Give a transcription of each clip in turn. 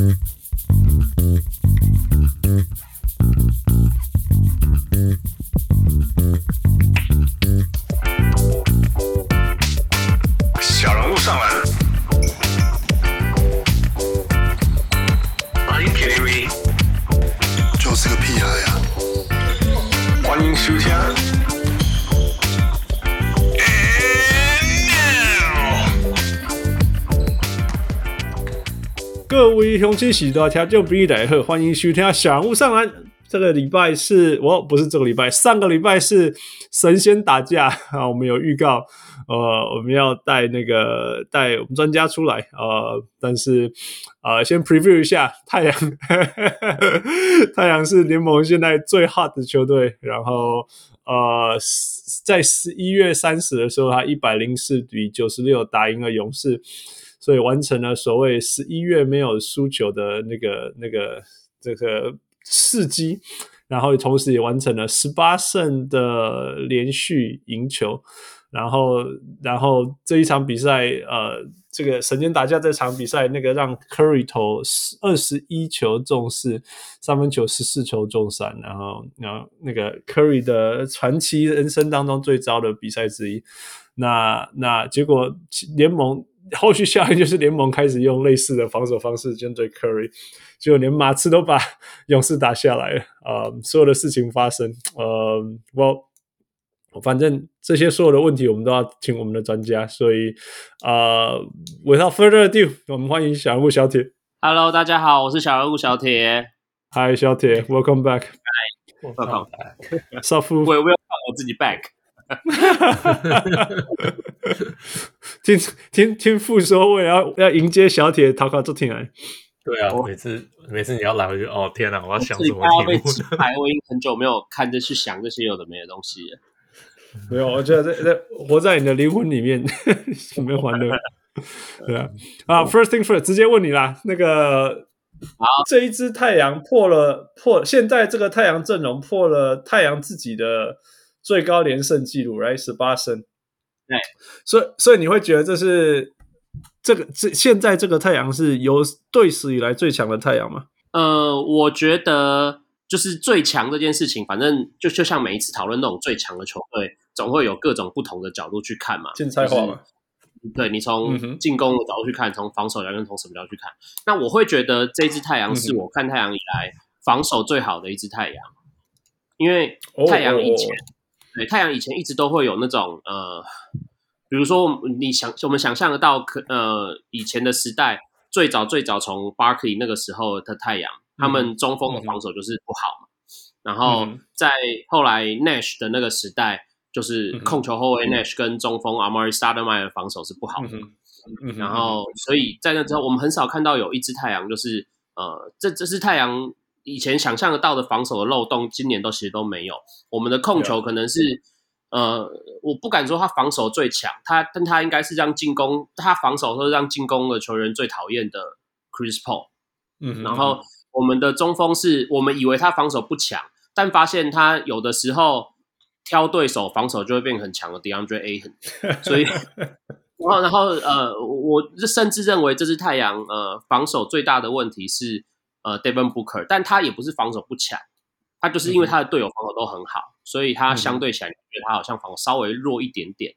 Mm-hmm. 各位乡亲喜多听众朋友大家好，欢迎收听小人物上篮。这个礼拜是我不是这个礼拜，上个礼拜是神仙打架啊，我们有预告。呃，我们要带那个带我们专家出来，呃，但是呃，先 preview 一下太阳，太阳是联盟现在最 hot 的球队，然后呃，在十一月三十的时候，他一百零四比九十六打赢了勇士，所以完成了所谓十一月没有输球的那个那个这个事迹，然后同时也完成了十八胜的连续赢球。然后，然后这一场比赛，呃，这个神仙打架这场比赛，那个让 Curry 投二十一球中四，三分球十四球中三，然后，然后那个 Curry 的传奇人生当中最糟的比赛之一。那那结果联盟后续效应就是联盟开始用类似的防守方式针对 Curry，结果连马刺都把 勇士打下来了。呃，所有的事情发生，呃，我。反正这些所有的问题，我们都要请我们的专家。所以，呃，without further ado，我们欢迎小人物小铁。Hello，大家好，我是小人物小铁。Hi，小铁，Welcome back。Hi，Welcome back。少夫，我我要我自己 back。听听听父说，为了要要迎接小铁逃卡做天来。对啊，我每次每次你要来，我就哦天哪，我要想什么题目？我已经很久没有看着去想这些有的没的东西了。没有，我觉得在在活在你的灵魂里面，没有欢乐。对啊，啊，First thing first，直接问你啦。那个，好，这一支太阳破了破，现在这个太阳阵容破了太阳自己的最高连胜纪录，right，十八胜。对，所以所以你会觉得这是这个这现在这个太阳是有队史以来最强的太阳吗？呃，我觉得。就是最强这件事情，反正就就像每一次讨论那种最强的球队，总会有各种不同的角度去看嘛。竞赛化嘛？对，你从进攻的角度去看，从、嗯、防守角度从什么角度去看？那我会觉得这支太阳是我看太阳以来防守最好的一支太阳，因为太阳以前对太阳以前一直都会有那种呃，比如说你想我们想象得到，可呃以前的时代最早最早从 Barkley 那个时候的太阳。他们中锋的防守就是不好嘛，嗯、然后在后来 Nash 的那个时代，就是控球后卫 Nash 跟中锋 Amari Stoudemire 的防守是不好的，嗯、然后所以在那之后，我们很少看到有一支太阳，就是呃，这这支太阳以前想象得到的防守的漏洞，今年都其实都没有。我们的控球可能是呃，我不敢说他防守最强，他但他应该是让进攻，他防守都是让进攻的球员最讨厌的 Chris Paul，嗯，然后。我们的中锋是我们以为他防守不强，但发现他有的时候挑对手防守就会变很强的 DeAndre Ayton，所以然后然后呃，我甚至认为这支太阳呃防守最大的问题是呃 Devin Booker，但他也不是防守不强，他就是因为他的队友防守都很好，所以他相对起来觉得他好像防守稍微弱一点点。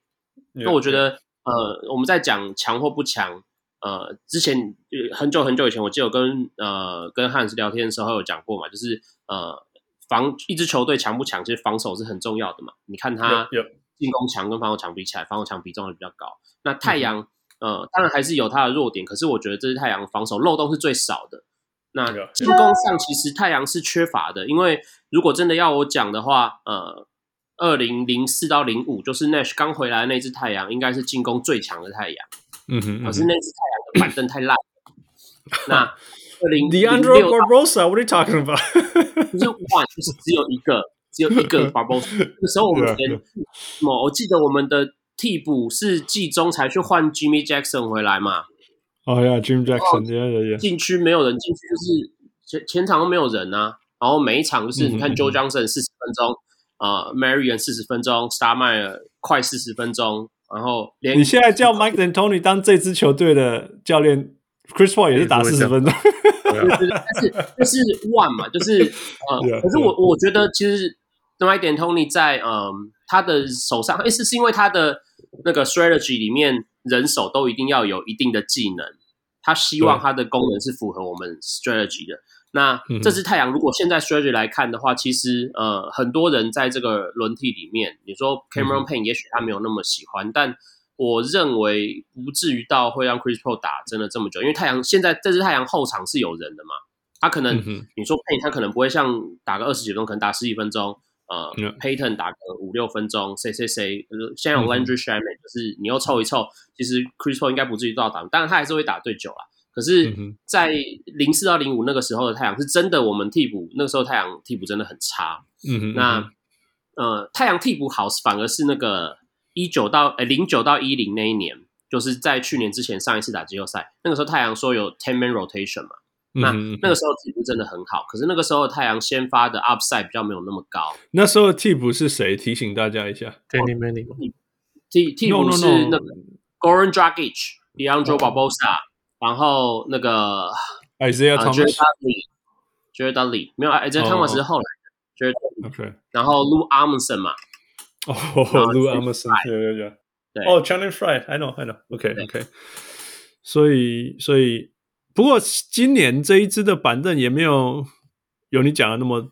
那我觉得呃我们在讲强或不强。呃，之前很久很久以前，我记得我跟呃跟汉斯聊天的时候有讲过嘛，就是呃防一支球队强不强，其实防守是很重要的嘛。你看他进攻强跟防守强比起来，防守强比重会比较高。那太阳、嗯、呃当然还是有他的弱点，可是我觉得这是太阳防守漏洞是最少的。那进攻上其实太阳是缺乏的，因为如果真的要我讲的话，呃，二零零四到零五就是 Nash 刚回来的那支太阳，应该是进攻最强的太阳。嗯哼，可是那支太阳的板凳太烂。那二零零六 Barbosa，What are you talking about？就是 one，就是只有一个，只有一个 Barbosa。那时候我们连，我记得我们的替补是季中才去换 Jimmy Jackson 回来嘛。哦呀，Jimmy Jackson，对对对。禁区没有人进去，就是前前场都没有人啊。然后每一场就是你看 Joe Johnson 四十分钟，啊，Marion 四十分钟，Stoudemire 快四十分钟。然后连，你现在叫 Mike and Tony 当这支球队的教练，Chris Paul 也是打四十分钟，但是 但是 one 嘛，就是呃，yeah, 可是我.我觉得其实 Mike and Tony 在嗯、呃、他的手上，诶是是因为他的那个 strategy 里面人手都一定要有一定的技能，他希望他的功能是符合我们 strategy 的。那这只太阳如果现在 strategy 来看的话，其实呃很多人在这个轮替里面，你说 Cameron Payne 也许他没有那么喜欢，但我认为不至于到会让 Chris Paul 打真的这么久，因为太阳现在这只太阳后场是有人的嘛，他可能、嗯、你说 Payne 他可能不会像打个二十几分钟，可能打十几分钟，呃、嗯、Payton 打个五六分钟，谁谁谁，现在有 Landry Shamet，就是你又凑一凑，其实 Chris Paul 应该不至于到打，当然他还是会打最久啦。可是，在零四到零五那个时候的太阳是真的，我们替补那个时候太阳替补真的很差。嗯哼，那呃，太阳替补好，反而是那个一九到呃零九到一零那一年，就是在去年之前上一次打季后赛，那个时候太阳说有 ten man rotation 嘛，那那个时候替补真的很好。可是那个时候太阳先发的 upside 比较没有那么高。那时候替补是谁？提醒大家一下。Danny Manning。替替补是那个 Goran Dragic、Leandro Barbosa。然后那个 Isaiah Thomas，Jared Dudley 没有，Isaiah Thomas 是后来的 Jared Dudley。OK，然后 Lou Amundson 嘛，哦，Lou Amundson，对对对，对，哦，Channing Frye，I know，I know，OK，OK。所以，所以，不过今年这一支的板凳也没有有你讲的那么，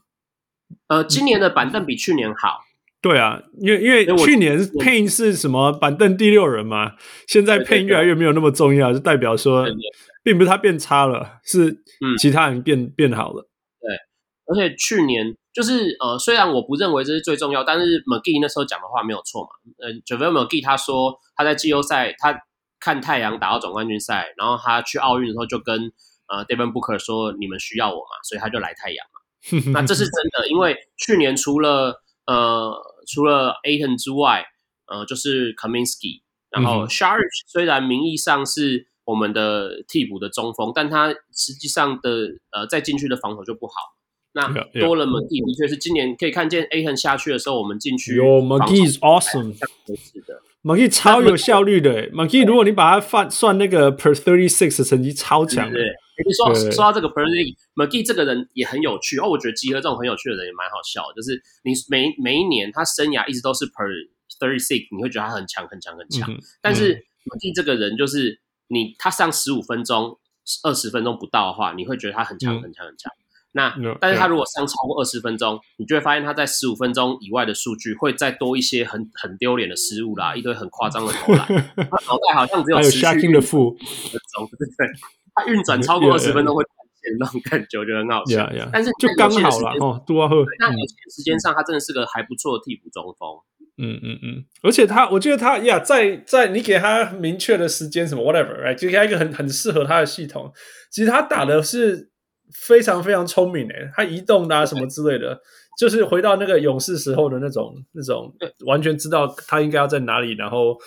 呃，今年的板凳比去年好。对啊，因为因为去年 Payne 是什么板凳第六人嘛，现在 Payne 越来越没有那么重要，就代表说，并不是他变差了，是其他人变、嗯、变好了。对，而且去年就是呃，虽然我不认为这是最重要，但是 McGee 那时候讲的话没有错嘛。呃，JaVale McGee 他说他在季后赛他看太阳打到总冠军赛，然后他去奥运的时候就跟呃 Devin Booker 说，你们需要我嘛，所以他就来太阳嘛。那这是真的，因为去年除了呃。除了 Ayton 之外，呃，就是 Kaminsky，然后 Sharish 虽然名义上是我们的替补的中锋，但他实际上的呃在进去的防守就不好。那多了 McGee 的确是今年可以看见 Ayton 下去的时候，我们禁区有 McGee is awesome，是的，McGee 超有效率的。McGee 如果你把它放算那个 per thirty six 的成绩超强的。你说说到这个 Perry，McGee 这个人也很有趣哦。我觉得集合这种很有趣的人也蛮好笑的，就是你每每一年他生涯一直都是 Per thirty six，你会觉得他很强很强很强。嗯、但是 McGee 这个人就是你他上十五分钟、二十分钟不到的话，你会觉得他很强很强很强。嗯、那、嗯、但是他如果上超过二十分钟，你就会发现他在十五分钟以外的数据会再多一些很很丢脸的失误啦，一堆很夸张的投篮，他脑袋好像只有持续的负分钟，对不对？他运转超过二十分钟会断线那种感觉，我觉得很好笑。Yeah, yeah. 但是就刚好了哦，多喝。那有些时间上，他真的是个还不错的替补中锋。嗯嗯嗯，而且他，我觉得他呀，在在你给他明确的时间，什么 whatever，right，就给他一个很很适合他的系统。其实他打的是非常非常聪明诶，他移动啊什么之类的，就是回到那个勇士时候的那种那种，完全知道他应该要在哪里，然后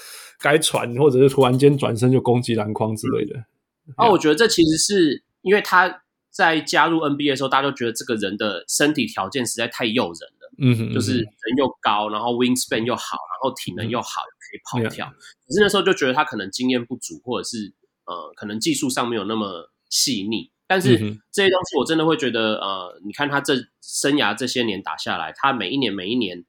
该传或者是突然间转身就攻击篮筐之类的。嗯哦，我觉得这其实是因为他在加入 NBA 的时候，大家都觉得这个人的身体条件实在太诱人了。嗯哼，就是人又高，然后 wingspan 又好，然后体能又好，又可以跑跳。可是那时候就觉得他可能经验不足，或者是呃，可能技术上没有那么细腻。但是这些东西我真的会觉得，呃，你看他这生涯这些年打下来，他每一年每一年，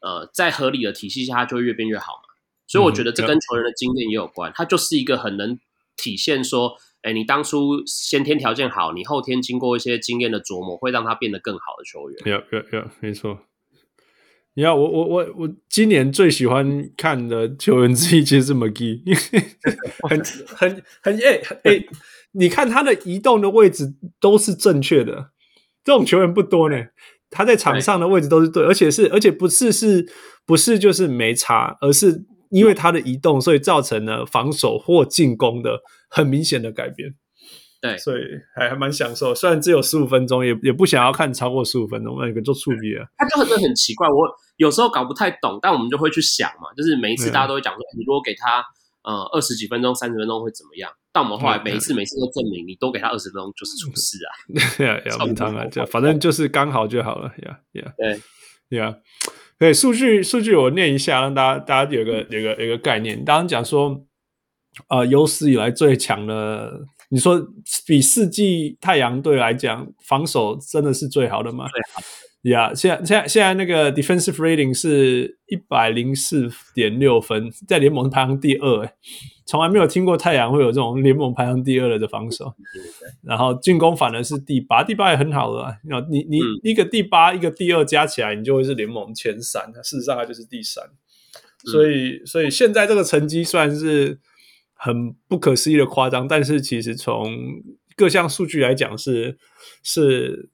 呃，在合理的体系下，他就会越变越好嘛。所以我觉得这跟球员的经验也有关。他就是一个很能。体现说，哎，你当初先天条件好，你后天经过一些经验的琢磨，会让他变得更好的球员。有有有，没错。你看，我我我我今年最喜欢看的球员之一其实是 McGee，很很很哎哎，你看他的移动的位置都是正确的，这种球员不多呢。他在场上的位置都是对，而且是而且不是是不是就是没差，而是。因为他的移动，所以造成了防守或进攻的很明显的改变。对，所以还还蛮享受。虽然只有十五分钟，也也不想要看超过十五分钟，那个做触笔啊。他就很很奇怪，我有时候搞不太懂，但我们就会去想嘛，就是每一次大家都会讲说，你如果给他呃二十几分钟、三十分钟会怎么样？但我们后来每一次每次都证明，你多给他二十分钟就是出事啊。呀呀，不当然，反正就是刚好就好了。呀呀，对呀。对，数据数据我念一下，让大家大家有个有个有个概念。刚刚讲说，呃，有史以来最强的你说比四季太阳队来讲，防守真的是最好的吗？，yeah, 现在现在现在那个 defensive rating 是一百零四点六分，在联盟排行第二，诶，从来没有听过太阳会有这种联盟排行第二的防守。然后进攻反而是第八，第八也很好了啊。你你一个第八，一个第二加起来，你就会是联盟前三。事实上，它就是第三。所以所以现在这个成绩算是很不可思议的夸张，但是其实从各项数据来讲是是。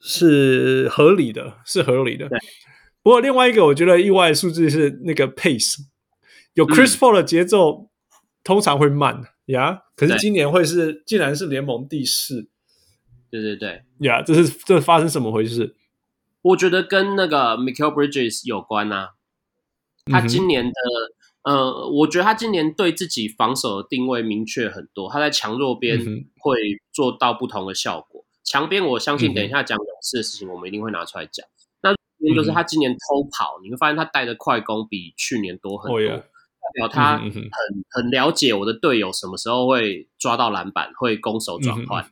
是合理的，是合理的。对不过另外一个我觉得意外的数字是那个 pace，有 Chris Paul 的节奏通常会慢呀，嗯 yeah? 可是今年会是竟然是联盟第四。对对对，呀，yeah, 这是这发生什么回事？我觉得跟那个 Michael Bridges 有关啊。他今年的、嗯、呃，我觉得他今年对自己防守的定位明确很多，他在强弱边会做到不同的效果。强边，我相信等一下讲勇士的事情，我们一定会拿出来讲。那就是他今年偷跑，你会发现他带的快攻比去年多很多，代表他很很了解我的队友什么时候会抓到篮板，会攻守转换。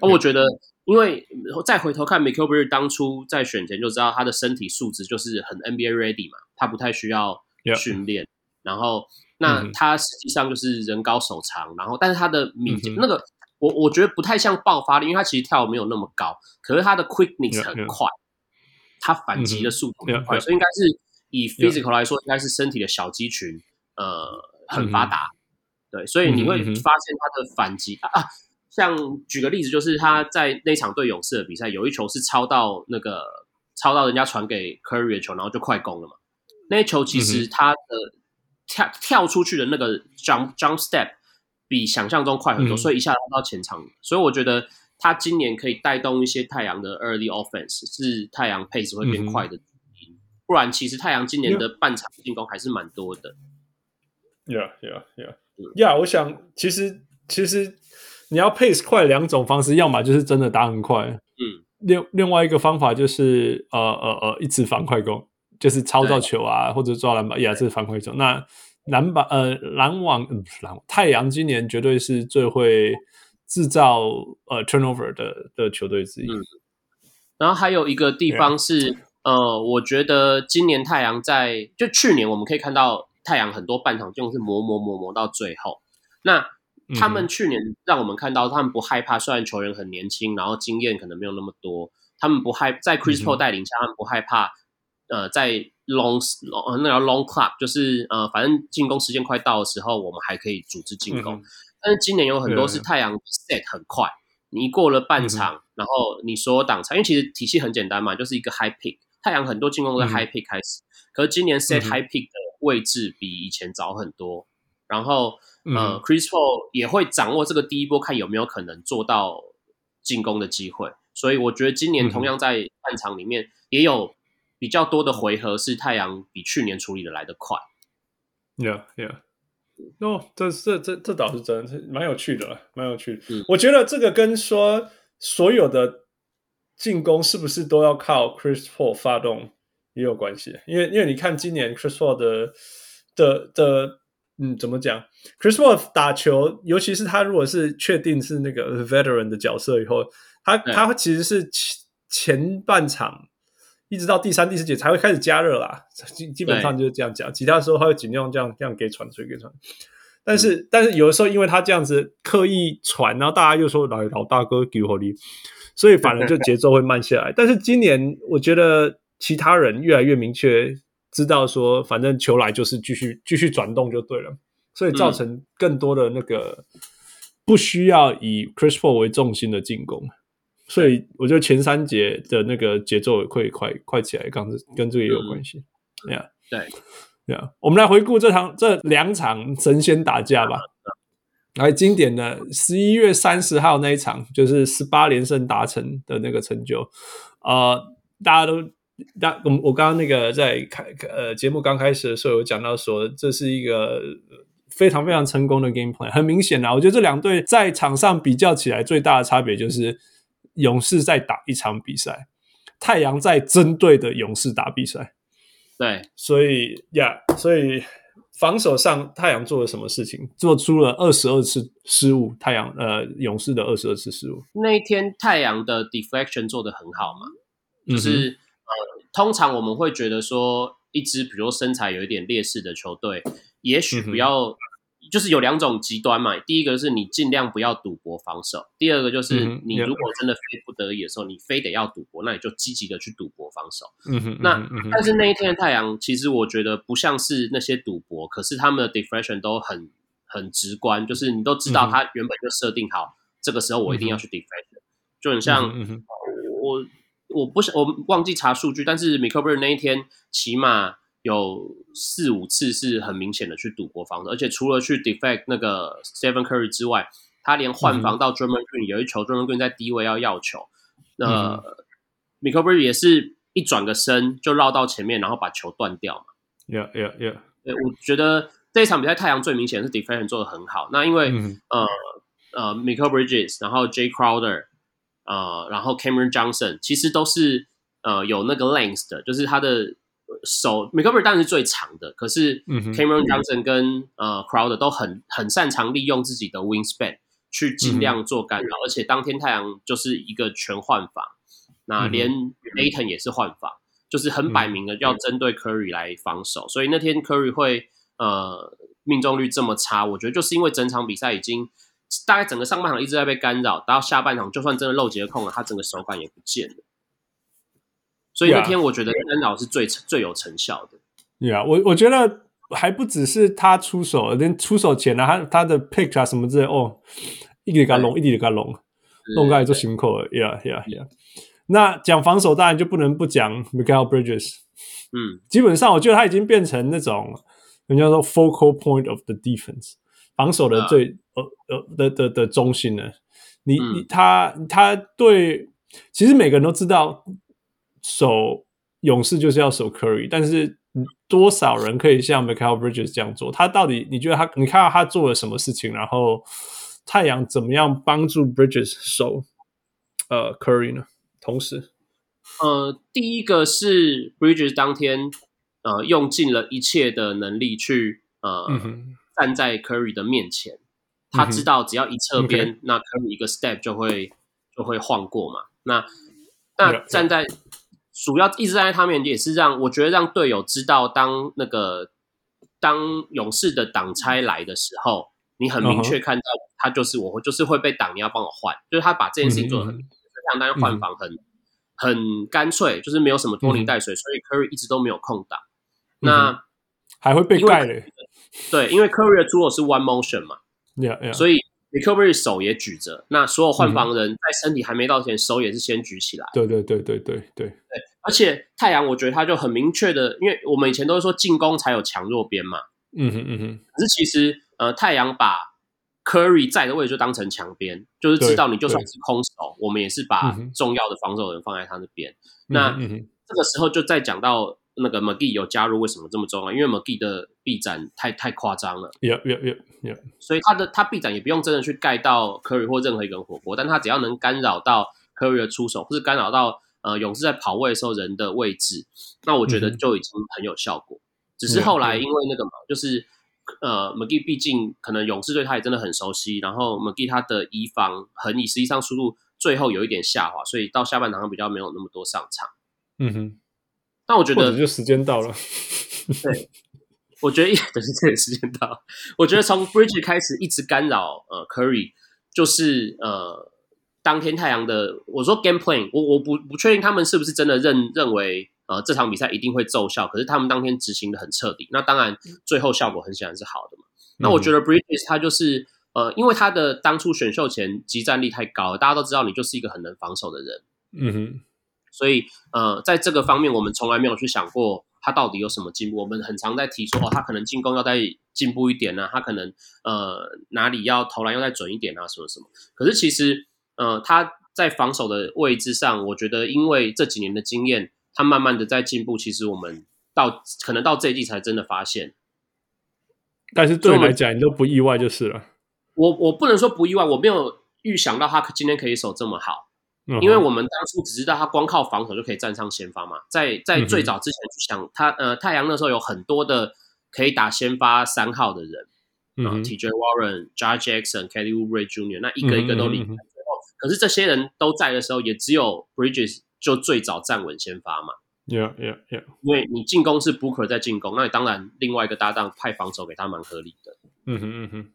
那我觉得，因为再回头看 Mikal Bridges 当初在选前就知道他的身体素质就是很 NBA ready 嘛，他不太需要训练。然后，那他实际上就是人高手长，然后但是他的敏捷那个。我我觉得不太像爆发力，因为他其实跳的没有那么高，可是他的 quickness 很快，他反击的速度很快，所以应该是以 physical 来说，应该是身体的小肌群呃很发达，对，所以你会发现他的反击啊，像举个例子，就是他在那场对勇士的比赛，有一球是抄到那个抄到人家传给 Curry 的球，然后就快攻了嘛，那一球其实他的跳跳出去的那个 jump jump step。比想象中快很多，嗯、所以一下拉到前场，所以我觉得他今年可以带动一些太阳的 early offense，是太阳 pace 会变快的不然其实太阳今年的半场进攻还是蛮多的。Yeah, yeah, yeah, yeah。我想其实其实你要 pace 快两种方式，要么就是真的打很快，嗯。另另外一个方法就是呃呃呃一直反快攻，就是操作球啊或者抓篮板，呀，这是反快攻。那篮板呃篮网嗯篮太阳今年绝对是最会制造呃 turnover 的的球队之一。嗯，然后还有一个地方是.呃，我觉得今年太阳在就去年我们可以看到太阳很多半场就是磨磨磨磨到最后。那他们去年让我们看到他们不害怕，虽然球员很年轻，然后经验可能没有那么多，他们不害在 Chris Paul 带领下，他们不害怕呃在。Long long 那叫 long clock，就是呃，反正进攻时间快到的时候，我们还可以组织进攻。嗯、但是今年有很多是太阳 set 很快，嗯、你一过了半场，嗯、然后你所有挡拆，因为其实体系很简单嘛，就是一个 high pick。太阳很多进攻都在 high pick 开始，嗯、可是今年 set high pick 的位置比以前早很多。嗯、然后呃，Chris Paul 也会掌握这个第一波，看有没有可能做到进攻的机会。所以我觉得今年同样在半场里面也有。比较多的回合是太阳比去年处理的来得快。Yeah, yeah. 哦，这这这这倒是真的，蛮有趣的，蛮有趣的。嗯，我觉得这个跟说所有的进攻是不是都要靠 Chris Paul 发动也有关系。因为因为你看今年 Chris Paul 的的的，嗯，怎么讲？Chris Paul 打球，尤其是他如果是确定是那个 veteran 的角色以后，他对他其实是前前半场。一直到第三、第四节才会开始加热啦，基基本上就是这样讲。其他时候他会尽量这样这样给传出去，给传。但是，嗯、但是有的时候因为他这样子刻意传，然后大家又说老老大哥给火力，所以反而就节奏会慢下来。但是今年我觉得其他人越来越明确知道说，反正球来就是继续继续转动就对了，所以造成更多的那个不需要以 Chris Paul 为重心的进攻。所以我觉得前三节的那个节奏会快快起来，刚跟这个也有关系。对呀，对，对呀。我们来回顾这场这两场神仙打架吧。来，经典的十一月三十号那一场，就是十八连胜达成的那个成就。呃，大家都，大我我刚刚那个在开呃节目刚开始的时候有讲到说，这是一个非常非常成功的 game plan。很明显啊，我觉得这两队在场上比较起来，最大的差别就是。勇士在打一场比赛，太阳在针对的勇士打比赛。对，所以呀，yeah, 所以防守上太阳做了什么事情？做出了二十二次失误，太阳呃勇士的二十二次失误。那一天太阳的 deflection 做得很好嘛，就是、嗯、呃，通常我们会觉得说，一支比如身材有一点劣势的球队，也许不要。嗯就是有两种极端嘛，第一个是你尽量不要赌博防守，第二个就是你如果真的非不得已的时候，你非得要赌博，那你就积极的去赌博防守。嗯哼，那但是那一天的太阳，其实我觉得不像是那些赌博，可是他们的 deflection 都很很直观，就是你都知道他原本就设定好，这个时候我一定要去 deflection，就很像我我不想我忘记查数据，但是 Mikal Bridges 那一天起码。有四五次是很明显的去赌博防的，而且除了去 defect 那个 Stephen Curry 之外，他连换防到 Draymond Green 有一球 Draymond Green 在低位要要球，那、嗯、Mikal Bridges 也是一转个身就绕到前面，然后把球断掉嘛。Yeah, yeah, yeah。我觉得这一场比赛太阳最明显是 deflection 做的很好。那因为、嗯、呃呃 Mikal Bridges，然后 Jay Crowder，呃，然后 Cameron Johnson，其实都是呃有那个 length 的，就是他的。手 Mikal Bridges 当然是最长的，可是 Cameron Johnson 跟、嗯、呃 Crowder 都很很擅长利用自己的 wingspan 去尽量做干扰，嗯、而且当天太阳就是一个全换防，那连 Ayton 也是换防，就是很摆明的要针对 Curry 来防守，嗯、所以那天 Curry 会呃命中率这么差，我觉得就是因为整场比赛已经大概整个上半场一直在被干扰，到下半场就算真的漏截控了，他整个手感也不见了。所以那天我觉得干扰是最.最有成效的。对啊，我我觉得还不只是他出手，连出手前呢、啊，他他的 pick 啊什么之类，哦，一点给他拢，一点给他拢，弄开就辛苦了。Yeah, yeah, yeah。那讲防守当然就不能不讲 Mikal Bridges。嗯，基本上我觉得他已经变成那种人家说 focal point of the defense，防守的最、uh. 呃呃的的的中心了。你你、嗯、他他对，其实每个人都知道。守勇士就是要守 Curry，但是多少人可以像 Michael Bridges 这样做？他到底你觉得他？你看到他做了什么事情？然后太阳怎么样帮助 Bridges 守呃 Curry 呢？同时，呃，第一个是 Bridges 当天呃用尽了一切的能力去呃、嗯、站在 Curry 的面前，他知道只要一侧边，嗯、那 Curry 一个 step 就会就会晃过嘛。那那站在主要一直站在他面前，也是让我觉得让队友知道，当那个当勇士的挡拆来的时候，你很明确看到他就是我，就是会被挡，你要帮我换，就是他把这件事情做得很相，当然换防很很干脆，就是没有什么拖泥带水，所以 Curry 一直都没有空档。那还会被盖嘞？对，因为 Curry 的出手是 One Motion 嘛.所以。Mikal Bridges 手也举着，那所有换防人在身体还没到前，嗯、手也是先举起来。对对对对对对对。而且太阳，我觉得他就很明确的，因为我们以前都是说进攻才有强弱边嘛。嗯哼嗯哼。可是其实，呃，太阳把 Curry 在的位置就当成强边，就是知道你就算是空手，我们也是把重要的防守人放在他那边。嗯、那这个时候就再讲到。那个 McGee 有加入，为什么这么重要？因为 McGee 的臂展太太夸张了，yeah, yeah, yeah, yeah. 所以他的他臂展也不用真的去盖到 Curry 或任何一个人火锅，但他只要能干扰到 Curry 的出手，或是干扰到呃勇士在跑位的时候人的位置，那我觉得就已经很有效果。嗯、只是后来因为那个嘛，就是呃 McGee 毕竟可能勇士对他也真的很熟悉，然后 McGee 他的移防横移实际上速度最后有一点下滑，所以到下半场比较没有那么多上场。嗯哼。那我觉得就时间到了。对，我觉得 等是这个时间到。我觉得从 Bridge 开始一直干扰呃 Curry，就是呃当天太阳的我说 Game Plan，我我不不确定他们是不是真的认认为呃这场比赛一定会奏效，可是他们当天执行的很彻底。那当然最后效果很显然是好的嘛。那我觉得 Bridge 他就是呃因为他的当初选秀前集战力太高，大家都知道你就是一个很能防守的人。嗯哼。所以，呃，在这个方面，我们从来没有去想过他到底有什么进步。我们很常在提说，哦，他可能进攻要再进步一点呢、啊，他可能呃哪里要投篮要再准一点啊，什么什么。可是其实，呃，他在防守的位置上，我觉得因为这几年的经验，他慢慢的在进步。其实我们到可能到这一季才真的发现。但是对我来讲，你都不意外就是了。我我不能说不意外，我没有预想到他今天可以守这么好。因为我们当初只知道他光靠防守就可以站上先发嘛，在在最早之前去想他呃太阳那时候有很多的可以打先发三号的人，嗯哼，TJ Warren、Jar Jackson、Kelly Oubre Jr.，那一个一个都离开最后，可是这些人都在的时候，也只有 Bridges 就最早站稳先发嘛。Yeah, yeah, yeah。因为你进攻是 Booker 在进攻，那你当然另外一个搭档派防守给他蛮合理的。嗯哼嗯哼。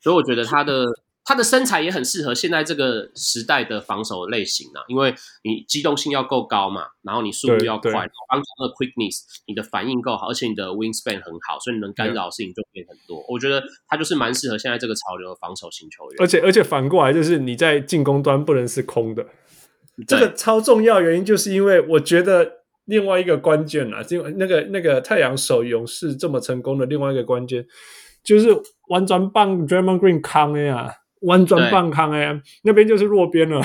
所以我觉得他的他的身材也很适合现在这个时代的防守类型啊，因为你机动性要够高嘛，然后你速度要快，然后当中的 quickness，你的反应够好，而且你的 wingspan 很好，所以你能干扰的事情就变很多。我觉得他就是蛮适合现在这个潮流的防守型球员。而且而且反过来就是你在进攻端不能是空的。这个超重要原因，就是因为我觉得另外一个关键啊，因为那个那个太阳手勇士这么成功的另外一个关键，就是弯转棒 Draymond Green 扛的呀，弯转棒扛的呀，那边就是弱边了，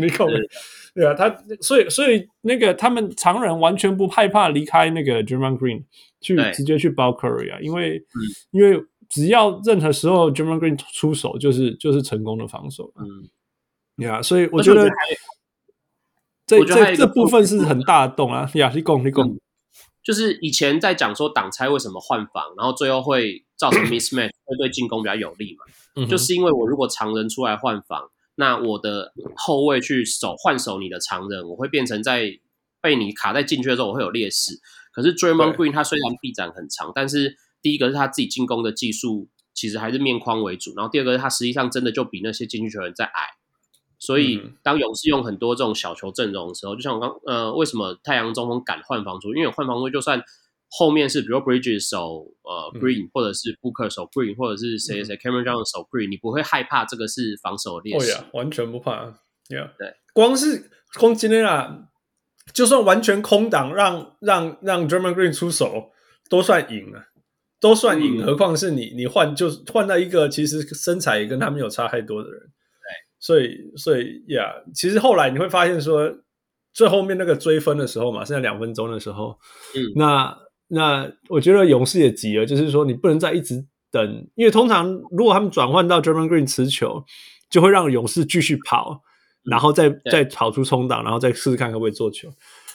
没空。对啊，他所以所以那个他们常人完全不害怕离开那个 Draymond Green 去直接去包 Curry 啊，因为、嗯、因为只要任何时候 Draymond Green 出手，就是就是成功的防守。嗯。呀，yeah, 所以我觉得这这这部分是很大的洞啊。呀，你讲你讲，就是以前在讲说挡拆为什么换防，然后最后会造成 mismatch，会对进攻比较有利嘛？嗯、就是因为我如果常人出来换防，那我的后卫去守换守你的常人，我会变成在被你卡在禁区的时候，我会有劣势。可是 Draymond Green 他虽然臂展很长，但是第一个是他自己进攻的技术其实还是面框为主，然后第二个是他实际上真的就比那些禁区球员在矮。所以，当勇士用很多这种小球阵容的时候，就像我刚呃，为什么太阳中锋敢换防出？因为换防出，就算后面是比如 Bridges 守呃 Green，、嗯、或者是 Booker 守 Green，或者是谁谁 Cameron Johnson 守 Green，你不会害怕这个是防守劣势。哦呀，完全不怕。Yeah. 对，光是空今天啊，就算完全空档，让让让 Draymond Green 出手，都算赢了，都算赢。嗯、何况是你你换就换到一个其实身材也跟他没有差太多的人。所以，所以呀，yeah, 其实后来你会发现说，最后面那个追分的时候嘛，剩下两分钟的时候，嗯，那那我觉得勇士也急了，就是说你不能再一直等，因为通常如果他们转换到 Draymond Green 持球，就会让勇士继续跑，然后再、嗯、再跑出冲挡，然后再试试看可不可以做球。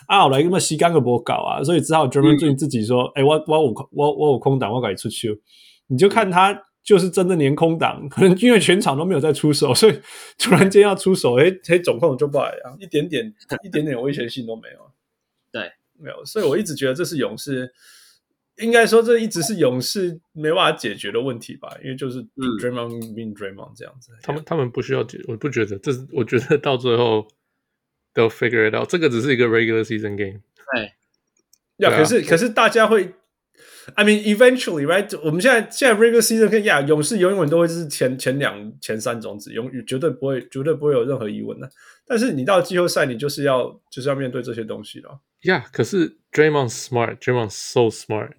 啊，我来那么西干个波搞啊，所以只好 Draymond Green 自己说，哎、嗯欸，我我我我我有空档，我赶紧出去，你就看他。就是真的连空档，可能因为全场都没有在出手，所以突然间要出手，哎、欸，嘿，总控就不来啊，一点点一点点危险性都没有。对，没有，所以我一直觉得这是勇士，应该说这一直是勇士没办法解决的问题吧，因为就是 Draymond being Draymond 这样子。他们他们不需要解，我不觉得，这是我觉得到最后都 figure it out，这个只是一个 regular season game。对，呀，可是可是大家会。I mean, eventually, right？我们现在现在 regular season 跟呀，勇士永远都会是前前两前三种子，永绝对不会绝对不会有任何疑问的。但是你到季后赛，你就是要就是要面对这些东西了。Yeah，可是 Draymond smart，Draymond so smart，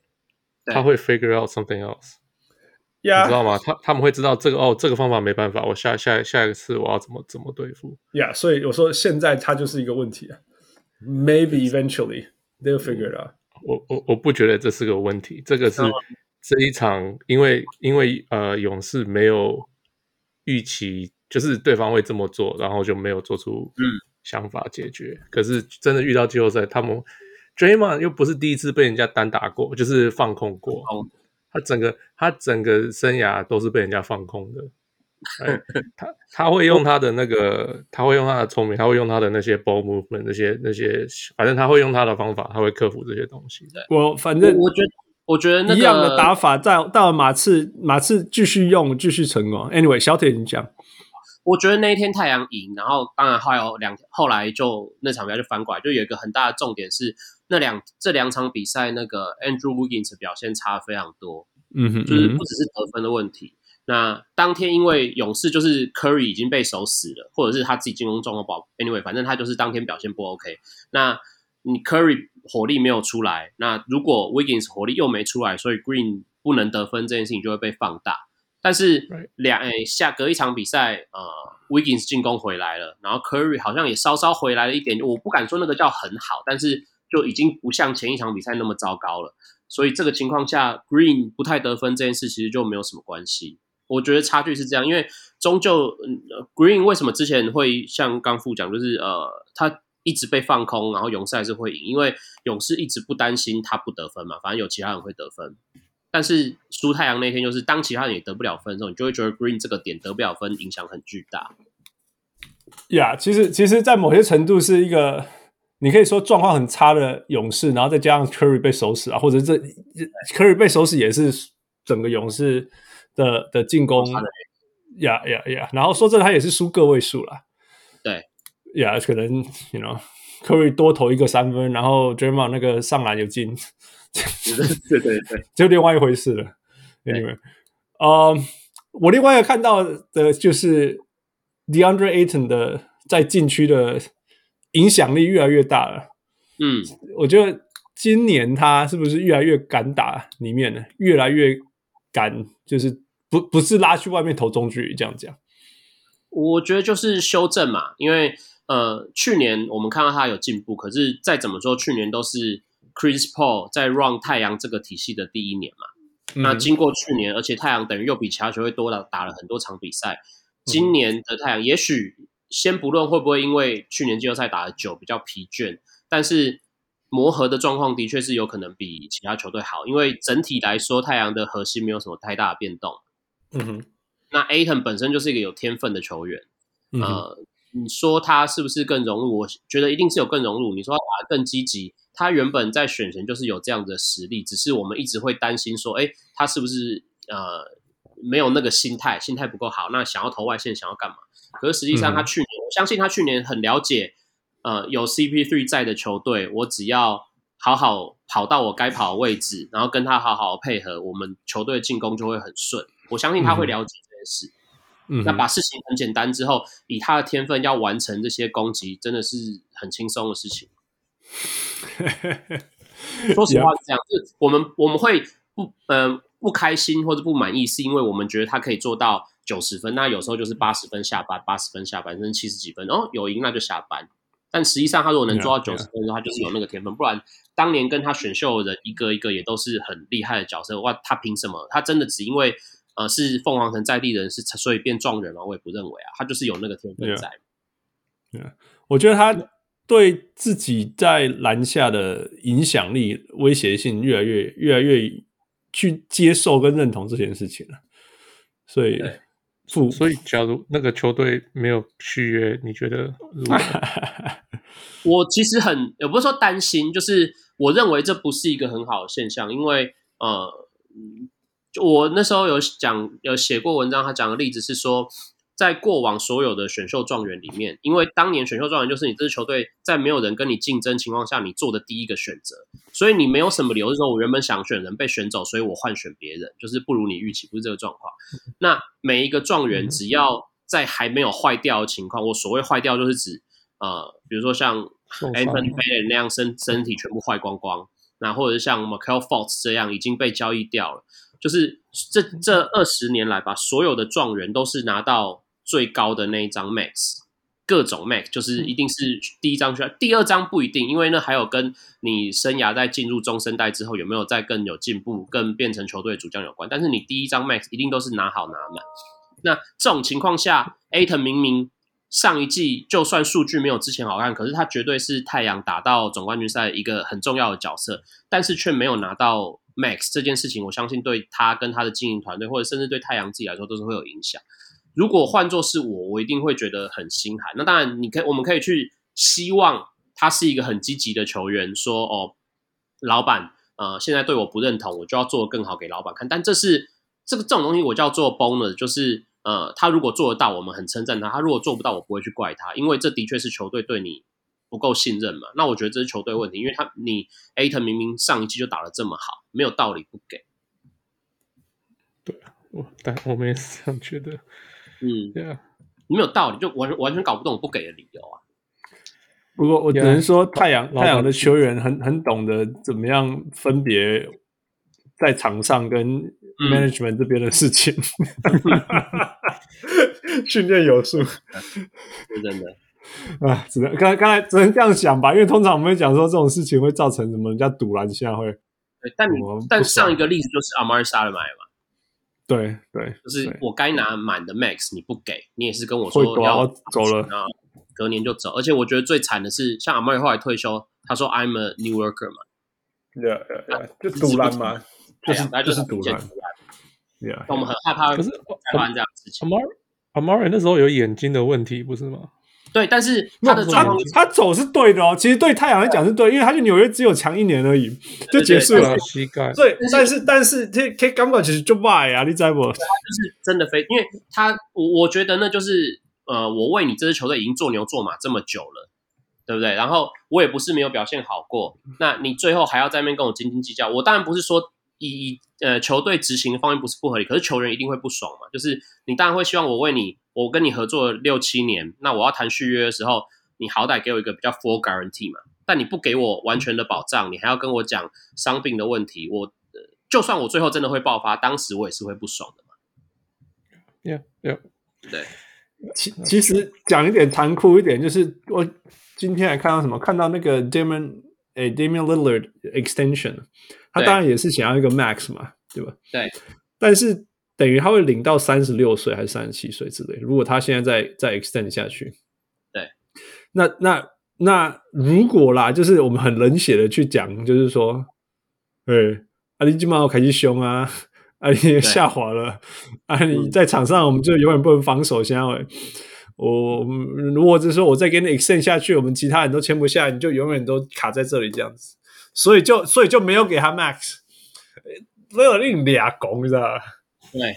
他会 figure out something else。Yeah，你知道吗？他他们会知道这个哦，这个方法没办法，我下下下一次我要怎么怎么对付？Yeah，所以我说现在他就是一个问题啊。Maybe eventually they'll figure it out。我我我不觉得这是个问题，这个是这一场，因为因为呃勇士没有预期，就是对方会这么做，然后就没有做出想法解决。嗯、可是真的遇到季后赛，他们 Draymond 又不是第一次被人家单打过，就是放空过，嗯、他整个他整个生涯都是被人家放空的。他他会用他的那个，他会用他的聪明，他会用他的那些 ball movement，那些那些，反正他会用他的方法，他会克服这些东西。我反正我觉得，我觉得那个、一样的打法，在到了马刺，马刺继续用，继续成功。Anyway，小铁你讲，我觉得那一天太阳赢，然后当然还有两，后来就那场比赛就翻过来，就有一个很大的重点是那两这两场比赛，那个 Andrew Wiggins 表现差非常多，嗯哼，就是不只是得分的问题。那当天因为勇士就是 Curry 已经被守死了，或者是他自己进攻状况不好，anyway，反正他就是当天表现不 OK。那你 Curry 火力没有出来，那如果 Wiggins 火力又没出来，所以 Green 不能得分这件事情就会被放大。但是两诶下隔一场比赛，呃，Wiggins 进攻回来了，然后 Curry 好像也稍稍回来了一点，我不敢说那个叫很好，但是就已经不像前一场比赛那么糟糕了。所以这个情况下，Green 不太得分这件事其实就没有什么关系。我觉得差距是这样，因为终究，嗯，Green 为什么之前会像刚副讲，就是呃，他一直被放空，然后勇士还是会赢，因为勇士一直不担心他不得分嘛，反正有其他人会得分。但是输太阳那天，就是当其他人也得不了分的时候，你就会觉得 Green 这个点得不了分，影响很巨大。呀，yeah, 其实其实，在某些程度是一个，你可以说状况很差的勇士，然后再加上 Curry 被守死啊，或者这 Curry 被守死也是整个勇士的的进攻。呀呀呀！然后说真的，他也是输个位数了。对，呀，可能 you know Curry 多投一个三分，然后 Draymond 那个上篮有进，对 对对，就另外一回事了。Anyway，呃，uh, 我另外一个看到的就是 DeAndre Ayton 的在禁区的影响力越来越大了。嗯，我觉得今年他是不是越来越敢打里面呢？越来越敢，就是。不不是拉去外面投中距离这样讲，我觉得就是修正嘛，因为呃去年我们看到他有进步，可是再怎么说去年都是 Chris Paul 在 run 太阳这个体系的第一年嘛。嗯、那经过去年，而且太阳等于又比其他球队多了打了很多场比赛，今年的太阳也许先不论会不会因为去年季后赛打得久比较疲倦，但是磨合的状况的确是有可能比其他球队好，因为整体来说太阳的核心没有什么太大的变动。嗯哼，那 Ayton 本身就是一个有天分的球员，嗯、呃，你说他是不是更融入？我觉得一定是有更融入。你说他更积极，他原本在选前就是有这样的实力，只是我们一直会担心说，哎，他是不是呃没有那个心态，心态不够好？那想要投外线，想要干嘛？可是实际上他去年，嗯、我相信他去年很了解，呃，有 CP3 在的球队，我只要好好跑到我该跑的位置，然后跟他好好配合，我们球队进攻就会很顺。我相信他会了解这件事，嗯，那把事情很简单之后，以他的天分要完成这些攻击，真的是很轻松的事情。说实话是这样，是我们我们会不嗯、呃、不开心或者不满意，是因为我们觉得他可以做到九十分，那有时候就是八十分下班，八十分下班，甚至七十几分，哦，有赢那就下班。但实际上，他如果能做到九十分的话，他就是有那个天分。不然，当年跟他选秀的一个一个也都是很厉害的角色，哇，他凭什么？他真的只因为。呃，是凤凰城在地人，是所以变状元吗？我也不认为啊，他就是有那个天分在。我觉得他对自己在篮下的影响力、威胁性越来越、越来越去接受跟认同这件事情了。所以，所以假如那个球队没有续约，你觉得？我其实很，也不是说担心，就是我认为这不是一个很好的现象，因为呃。我那时候有讲，有写过文章，他讲的例子是说，在过往所有的选秀状元里面，因为当年选秀状元就是你这支球队在没有人跟你竞争情况下，你做的第一个选择，所以你没有什么理由是说，我原本想选人被选走，所以我换选别人，就是不如你预期，不是这个状况。那每一个状元只要在还没有坏掉的情况，我所谓坏掉就是指呃，比如说像 Anthony Bennett 那样身身体全部坏光光，那或者是像 Markelle Fultz 这样已经被交易掉了。就是这这二十年来吧，所有的状元都是拿到最高的那一张 max，各种 max，就是一定是第一张选，第二张不一定，因为呢还有跟你生涯在进入中生代之后有没有再更有进步，更变成球队主将有关。但是你第一张 max 一定都是拿好拿满。那这种情况下，Ayton 明明上一季就算数据没有之前好看，可是他绝对是太阳打到总冠军赛一个很重要的角色，但是却没有拿到。Max 这件事情，我相信对他跟他的经营团队，或者甚至对太阳自己来说，都是会有影响。如果换作是我，我一定会觉得很心寒。那当然，你可以，我们可以去希望他是一个很积极的球员，说哦，老板，呃，现在对我不认同，我就要做得更好给老板看。但这是这个这种东西，我叫做 bonus，就是呃，他如果做得到，我们很称赞他；他如果做不到，我不会去怪他，因为这的确是球队对你。不够信任嘛？那我觉得这是球队问题，因为他你 Ayton 明明上一季就打得这么好，没有道理不给。对啊，我但我们也是这样觉得。嗯，对啊，没有道理，就完完全搞不懂我不给的理由啊。不过我只能说太阳太阳的球员很很懂得怎么样分别在场上跟 management 这边的事情 训练有素，是真的。啊，只能刚刚才只能这样想吧，因为通常我们会讲说这种事情会造成什么，人家堵拦，现在会。对，但但上一个例子就是 Amar'e Stoudemire 嘛。对对，就是我该拿满的 Max 你不给，你也是跟我说要走了。隔年就走。而且我觉得最惨的是，像阿玛尔后来退休，他说 I'm a New worker 嘛，对啊对啊，就赌烂嘛，就是那就是赌烂。对啊，我们很害怕会发生这样的事情。Amar'e Amar'e 那时候有眼睛的问题，不是吗？对，但是他的他他走是对的哦。其实对太阳来讲是对，因为他去纽约只有强一年而已，就结束了。膝盖。对，但是但是这这感觉其实就卖啊，你知不？就是真的非，因为他我我觉得那就是呃，我为你这支球队已经做牛做马这么久了，对不对？然后我也不是没有表现好过，那你最后还要在那边跟我斤斤计较，我当然不是说。以呃球队执行的方面不是不合理，可是球员一定会不爽嘛。就是你当然会希望我为你，我跟你合作六七年，那我要谈续约的时候，你好歹给我一个比较 full guarantee 嘛。但你不给我完全的保障，你还要跟我讲伤病的问题，我、呃、就算我最后真的会爆发，当时我也是会不爽的嘛。Yeah, yeah. 对。其其实讲一点残酷一点，就是我今天还看到什么？看到那个 Damian 诶 Damian Lillard extension。他当然也是想要一个 max 嘛，对吧？对。但是等于他会领到三十六岁还是三十七岁之类。如果他现在再再 extend 下去，对。那那那如果啦，就是我们很冷血的去讲，就是说，对，阿里基马奥开始凶啊，阿里下滑了，阿里在场上我们就永远不能防守，现在我如果就是说我再给你 extend 下去，我们其他人都签不下，你就永远都卡在这里这样子。所以就所以就没有给他 max，没有令俩拱，你知道吧？对，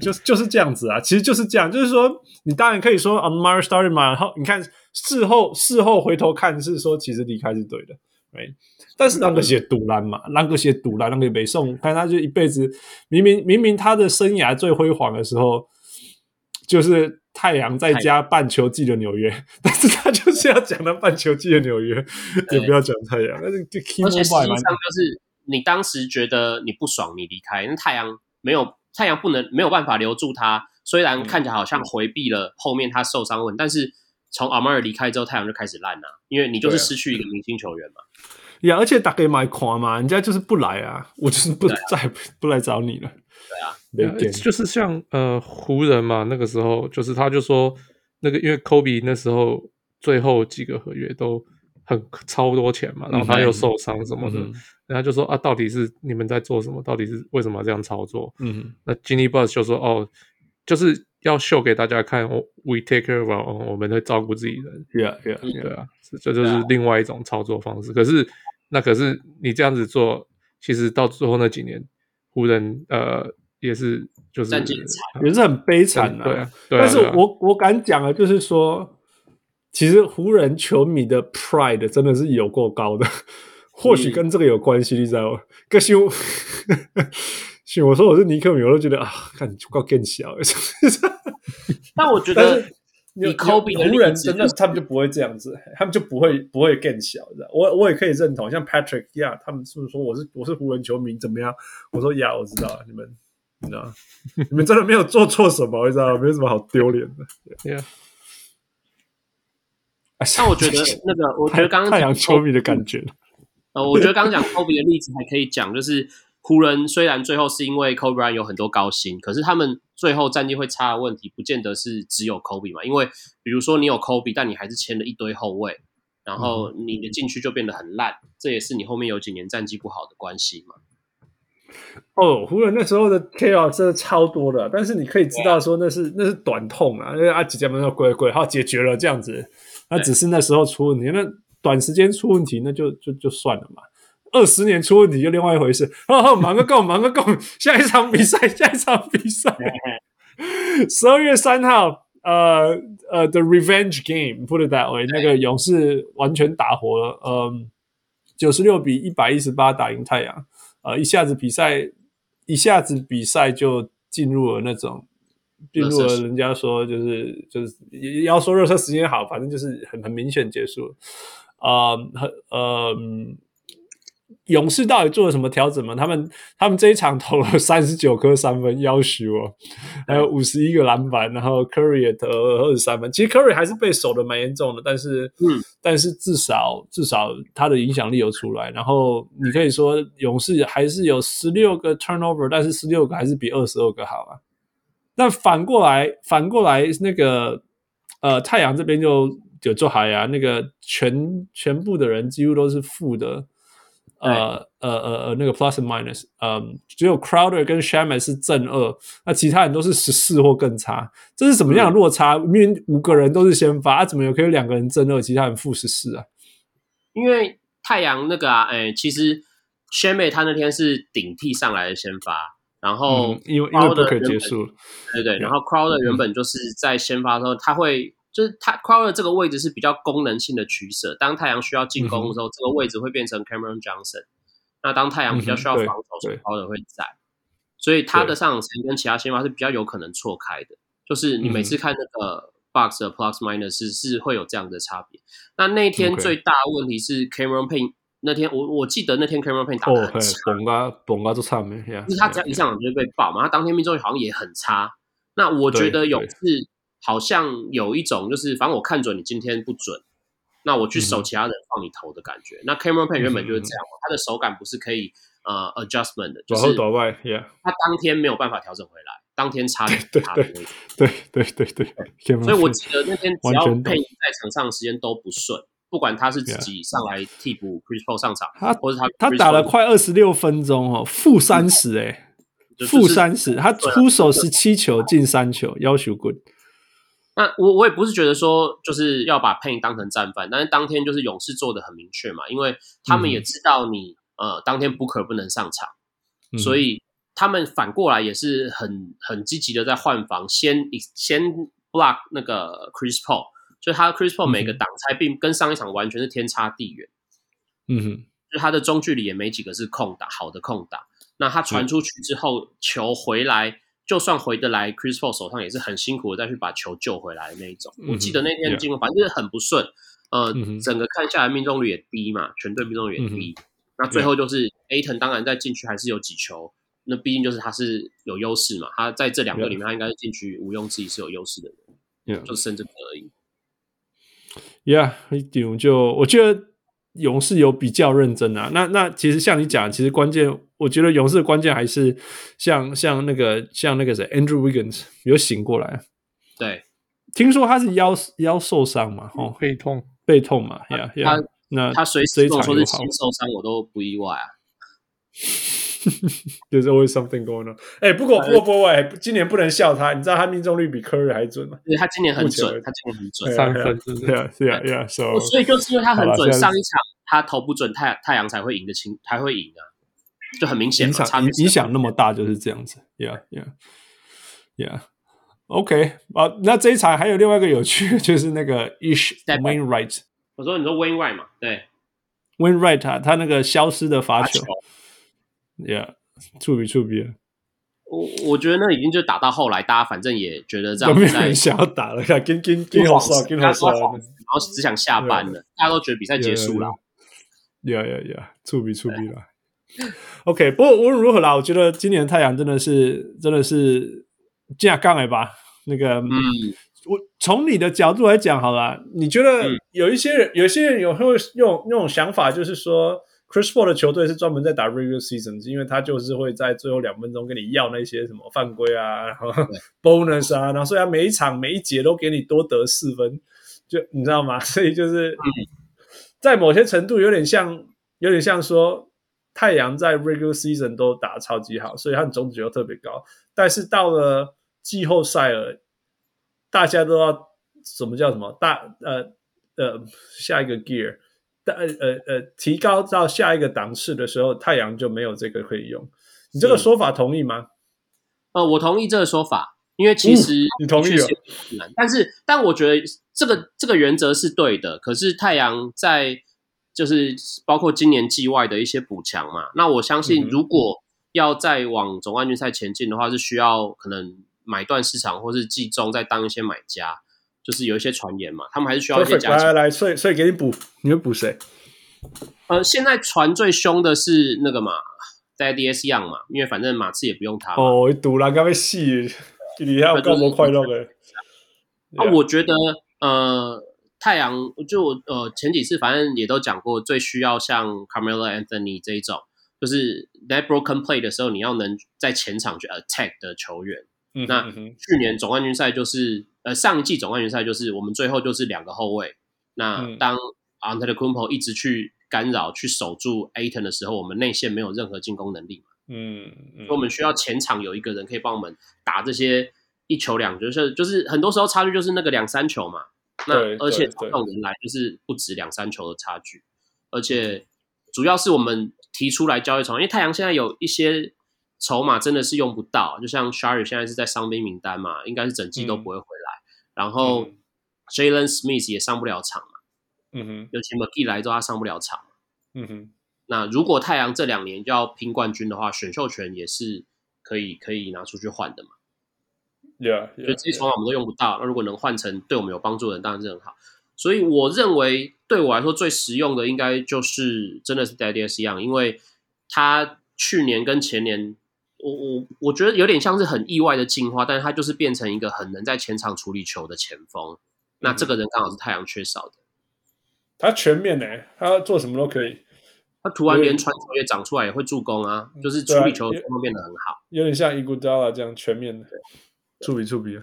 就是就是这样子啊。其实就是这样，就是说你当然可以说 Amar'e started 嘛，然后你看事后事后回头看是说其实离开是对的，对。但是那个写赌烂嘛，那个写赌烂，那个北宋，看他就一辈子明明明明他的生涯最辉煌的时候就是。太阳在家半球季的纽约，但是他就是要讲到半球季的纽约，也不要讲太阳。但是就而且实际上就是你当时觉得你不爽，你离开，那太阳没有太阳不能没有办法留住他。虽然看起来好像回避了后面他受伤问，但是从 Amar'e 离开之后，太阳就开始烂了，因为你就是失去一个明星球员嘛。呀，而且打给买狂嘛，人家就是不来啊，我就是不再不来找你了。对啊。就是像呃湖人嘛，那个时候就是他就说那个因为 Kobe 那时候最后几个合约都很超多钱嘛，然后他又受伤什么的，嗯、然后就说啊，到底是你们在做什么？到底是为什么要这样操作？嗯，那 Jeanie Buss 就说哦，就是要秀给大家看，We take care of our own，我们会照顾自己人。Yeah, yeah, yeah. 对啊，这就是另外一种操作方式。可是那可是你这样子做，其实到最后那几年湖人呃。也是，就是也是很悲惨的。对啊，但是我我敢讲啊，就是说，其实湖人球迷的 pride 真的是有够高的，或许跟这个有关系，你知道吗？可是我，我说我是尼克米，我都觉得啊，看就够更小。但我觉得，你科比湖人真的，他们就不会这样子，他们就不会不会更小的。我我也可以认同，像 Patrick 呀，他们是不是说我是我是湖人球迷怎么样？我说呀，我知道你们。你知道，你们真的没有做错什么，你知道吗？没什么好丢脸的。对啊。但我觉得那个，我觉得刚刚太阳球迷的感觉。呃，我觉得刚刚讲 Kobe 的例子还可以讲，就是湖人虽然最后是因为 Kobe Bryant 有很多高薪，可是他们最后战绩会差的问题，不见得是只有 Kobe 嘛。因为比如说你有 Kobe，但你还是签了一堆后卫，然后你的禁区就变得很烂，这也是你后面有几年战绩不好的关系嘛。哦，湖人那时候的 KO 真的超多的，但是你可以知道说那是那是短痛啊，因为阿吉家们要归归，好解决了这样子，那只是那时候出问题，那短时间出问题那就就就算了嘛，二十年出问题就另外一回事。哦哦，忙个够，忙个够，下一场比赛，下一场比赛，十二月三号，呃呃，The Revenge Game，put it that way，那个勇士完全打活了，嗯，九十六比一百一十八打赢太阳。呃，一下子比赛，一下子比赛就进入了那种，进入了人家说就是就是也要说热身时间好，反正就是很很明显结束了。啊、呃，很呃。勇士到底做了什么调整吗？他们他们这一场投了三十九颗三分，要求哦，还有五十一个篮板，然后 Curry 也投了二十三分。其实 Curry 还是被守的蛮严重的，但是嗯，但是至少至少他的影响力有出来。然后你可以说勇士还是有十六个 turnover，但是十六个还是比二十二个好啊。那反过来反过来那个呃，太阳这边就就做好呀，那个全全部的人几乎都是负的，呃呃呃呃，那个 plus and minus，嗯，只有 Crowder 跟 Shamet 是正二，那其他人都是十四或更差，这是什么样的落差？明明五个人都是先发，啊，怎么有可以有两个人正二，其他人负十四啊？因为太阳那个啊，哎，其实 Shamet 他那天是顶替上来的先发。然后，因为因为不可以结束，对对。然后 Crowder 原本就是在先发的时候，他会就是他 Crowder 这个位置是比较功能性的取舍。当太阳需要进攻的时候，这个位置会变成 Cameron Johnson。那当太阳比较需要防守时，Crowder 会在。所以他的上场时间跟其他先发是比较有可能错开的。就是你每次看那个 Box 的 Plus Minus 是是会有这样的差别。那那天最大的问题是 Cameron Payne。那天我我记得那天 Cameron Payne 打的很差，崩啊崩啊，就差没，就是他只要一上场就会被爆嘛。他当天命中率好像也很差。那我觉得勇士好像有一种就是，反正我看准你今天不准，那我去守其他人放你投的感觉。那 Cameron Payne 原本就是这样嘛，他的手感不是可以呃 adjustment 的，就是他当天没有办法调整回来，当天差点差的那对对对对对，所以我记得那天只要 Payne 在场上的时间都不顺。不管他是自己上来替补 Chris Paul 上场，他或者他他打了快二十六分钟哦，负三十哎，负三十，他出手十七球进三球，要求 good。那我我也不是觉得说就是要把 Payne 当成战犯，但是当天就是勇士做的很明确嘛，因为他们也知道你呃当天 Booker 不能上场，所以他们反过来也是很很积极的在换防，先先 block 那个 Chris Paul。就他 Chris Paul 每个挡拆并跟上一场完全是天差地远，嗯哼，就他的中距离也没几个是空档，好的空档。那他传出去之后，嗯、球回来，就算回得来，Chris Paul 手上也是很辛苦的再去把球救回来的那一种。嗯、我记得那天进攻反正就是很不顺，呃，嗯、整个看下来命中率也低嘛，全队命中率也低。嗯、那最后就是 Ayton 当然在禁区还是有几球，那毕竟就是他是有优势嘛，他在这两个里面他应该是禁区毋庸置疑是有优势的人，就剩这个而已。Yeah，一点就我觉得勇士有比较认真啊。那那其实像你讲，其实关键，我觉得勇士的关键还是像像那个像那个谁，Andrew Wiggins 有醒过来。对，听说他是腰腰受伤嘛，哦，背痛背痛嘛。呀呀，那他随时说是心受伤，我都不意外啊。There's always something going on。哎，不过不过不过，哎，今年不能笑他。你知道他命中率比 Curry 还准吗？对，他今年很准，他今年很准，三分，对啊，对啊，对啊。所以就是因为他很准，上一场他投不准，太太阳才会赢得清，才会赢啊，就很明显，影响影响那么大，就是这样子。Yeah，yeah，yeah。OK，啊，那这一场还有另外一个有趣，就是那个 Ish Wainwright。我说你说 Wainwright 嘛？对，Wainwright 他他那个消失的罚球。Yeah，触笔触笔。我我觉得那已经就打到后来，大家反正也觉得这样，没有人想要打了，跟跟跟好耍，跟好耍，然后只想下班了，大家都觉得比赛结束了。Yeah yeah yeah，触笔触笔了。OK，不过无论如何啦，我觉得今年太阳真的是真的是这样杠来吧。那个，嗯，我从你的角度来讲好了，你觉得有一些人，有些人有会用那种想法，就是说。Chris Paul 的球队是专门在打 regular season，因为他就是会在最后两分钟跟你要那些什么犯规啊，然后 bonus 啊，然后所以他每一场每一节都给你多得四分，就你知道吗？所以就是在某些程度有点像，有点像说太阳在 regular season 都打超级好，所以他的总指又特别高，但是到了季后赛了，大家都要什么叫什么大呃呃下一个 gear。呃呃呃，提高到下一个档次的时候，太阳就没有这个可以用。你这个说法同意吗？呃，我同意这个说法，因为其实、嗯、你同意了，但是但我觉得这个这个原则是对的。可是太阳在就是包括今年季外的一些补强嘛，那我相信如果要再往总冠军赛前进的话，是需要可能买断市场，或是季中再当一些买家。就是有一些传言嘛，他们还是需要一些加强。来来来，所以所以给你补，你会补谁？呃，现在传最凶的是那个嘛，Thaddeus Young 嘛，因为反正马刺也不用他。哦，赌了，刚被戏，你还有更多快乐的。啊，我觉得呃，太阳就呃前几次反正也都讲过，最需要像 Carmelo Anthony 这一种，就是 that broken play 的时候，你要能在前场去 attack 的球员。嗯、那去年总冠军赛就是呃上一季总冠军赛就是我们最后就是两个后卫。那当 Antetokounmpo 一直去干扰去守住 Ayton 的时候，我们内线没有任何进攻能力嘛。嗯，嗯，所以我们需要前场有一个人可以帮我们打这些一球两球，就是就是很多时候差距就是那个两三球嘛。那而且这种人来就是不止两三球的差距，而且主要是我们提出来交易筹码，因为太阳现在有一些筹码真的是用不到，就像 Sharry 现在是在伤兵名单嘛，应该是整季都不会回来。嗯、然后 Jalen Smith 也上不了场嘛，嗯哼，尤其 McGee 来之后他上不了场，嗯哼。那如果太阳这两年就要拼冠军的话，选秀权也是可以可以拿出去换的嘛。Yeah, yeah, 所以这些筹码我们都用不到。那如果能换成对我们有帮助的人，当然是很好。所以我认为对我来说最实用的，应该就是真的是 Thaddeus Young，因为他去年跟前年，我我我觉得有点像是很意外的进化，但是他就是变成一个很能在前场处理球的前锋。嗯、那这个人刚好是太阳缺少的。他全面呢、欸，他做什么都可以。他突然连传球也长出来，也会助攻啊，就是处理球方面变得很好，有点像伊古达拉这样全面的。触笔触笔啊！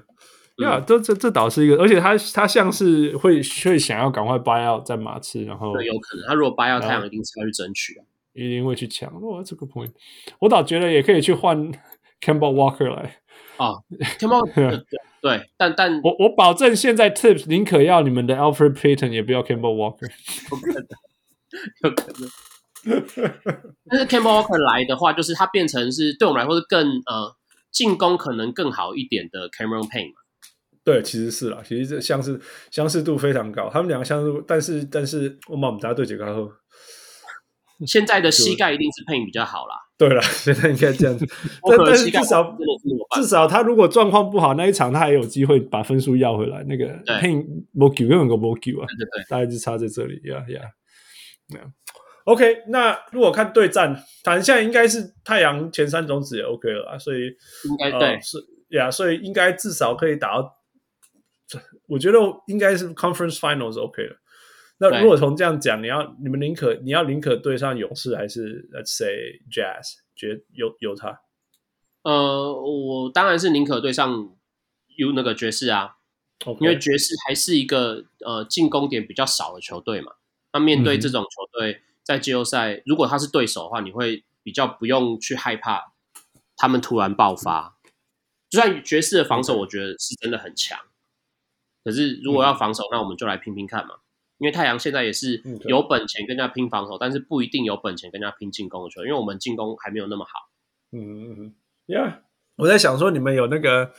呀，这这这倒是一个，而且他他像是会会想要赶快 buy out 在马刺，然后对，有可能他如果 buy out 太阳，一定是要去争取啊，一定会去抢。哇，这个 point，我倒觉得也可以去换 Campbell Walker 来啊，Kemba 对，对，但但我我保证现在 Tips 宁可要你们的 Alfred Payton，也不要 Campbell Walker，有可能，有可能。但是 Campbell Walker 来的话，就是他变成是对我们来说是更呃。进攻可能更好一点的 Cameron Payne 嘛？对，其实是啦，其实这相似相似度非常高，他们两个相似度，但是但是我们大家对决开后，现在的膝盖一定是 Payne 比较好啦。对了，现在应该这样子，但但是至少至少他如果状况不好，那一场他还有机会把分数要回来。那个 Payne 没救，根本就没救啊！对对对，大概就差在这里呀呀。OK，那如果看对战，反正现在应该是太阳前三种子也 OK 了啊，所以应该对、呃、是呀，所以应该至少可以打到，我觉得应该是 Conference Finals OK 的。那如果从这样讲，你要你们宁可你要宁可对上勇士还是 Let's say Jazz 觉犹犹他？呃，我当然是宁可对上有那个爵士啊，okay. 因为爵士还是一个呃进攻点比较少的球队嘛，那面对这种球队。嗯在季后赛，如果他是对手的话，你会比较不用去害怕他们突然爆发。就算爵士的防守，我觉得是真的很强。可是如果要防守，那我们就来拼拼看嘛。因为太阳现在也是有本钱跟人家拼防守，但是不一定有本钱跟人家拼进攻的球，因为我们进攻还没有那么好。嗯嗯嗯，Yeah，我在想说，你们有那个，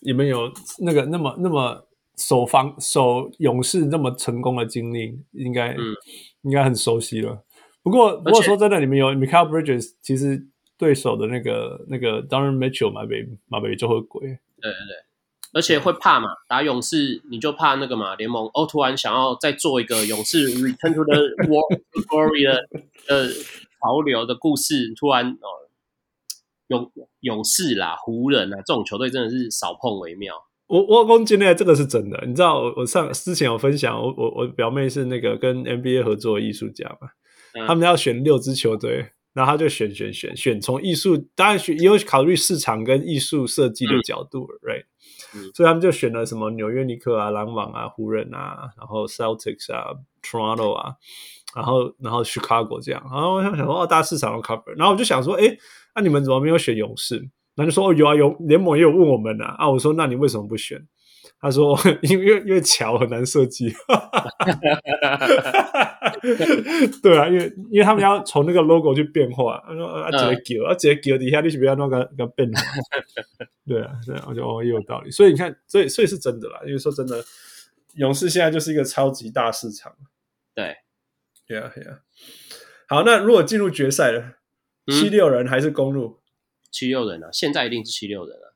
你们有那个那么那么守防守勇士那么成功的经历，应该、嗯、应该很熟悉了。不过，不过说真的，你们有 Michael Bridges，其实对手的那个那个 Donovan Mitchell 马北马北就会鬼。对对对，而且会怕嘛，打勇士你就怕那个嘛，联盟哦突然想要再做一个勇士 Return to the War Glory 的呃潮流的故事，突然哦勇勇士啦、湖人啊这种球队真的是少碰为妙。我我讲真的，这个是真的，你知道我我上之前有分享，我我我表妹是那个跟 NBA 合作的艺术家嘛。他们要选六支球队，然后他就选选选选，从艺术当然选也有考虑市场跟艺术设计的角度，right？所以他们就选了什么纽约尼克啊、篮网啊、湖人啊，然后 Celtics 啊、Toronto 啊，然后然后 Chicago 这样。然后我想想说，哦，大市场都 cover。然后我就想说，哎，那你们怎么没有选勇士？然后就说，哦，有啊，有联盟也有问我们啊。啊，我说，那你为什么不选？他说：“因为因为桥很难设计，对啊，因为因为他们要从那个 logo 去变化。他说啊，直接给啊，直接给底下你是不要那个个变化。对啊，对啊，我觉得哦也有道理。所以你看，所以所以是真的啦。因为说真的，勇士现在就是一个超级大市场。对，对啊，对啊。好，那如果进入决赛了，七六人还是公路？七六人啊，现在一定是七六人啊。”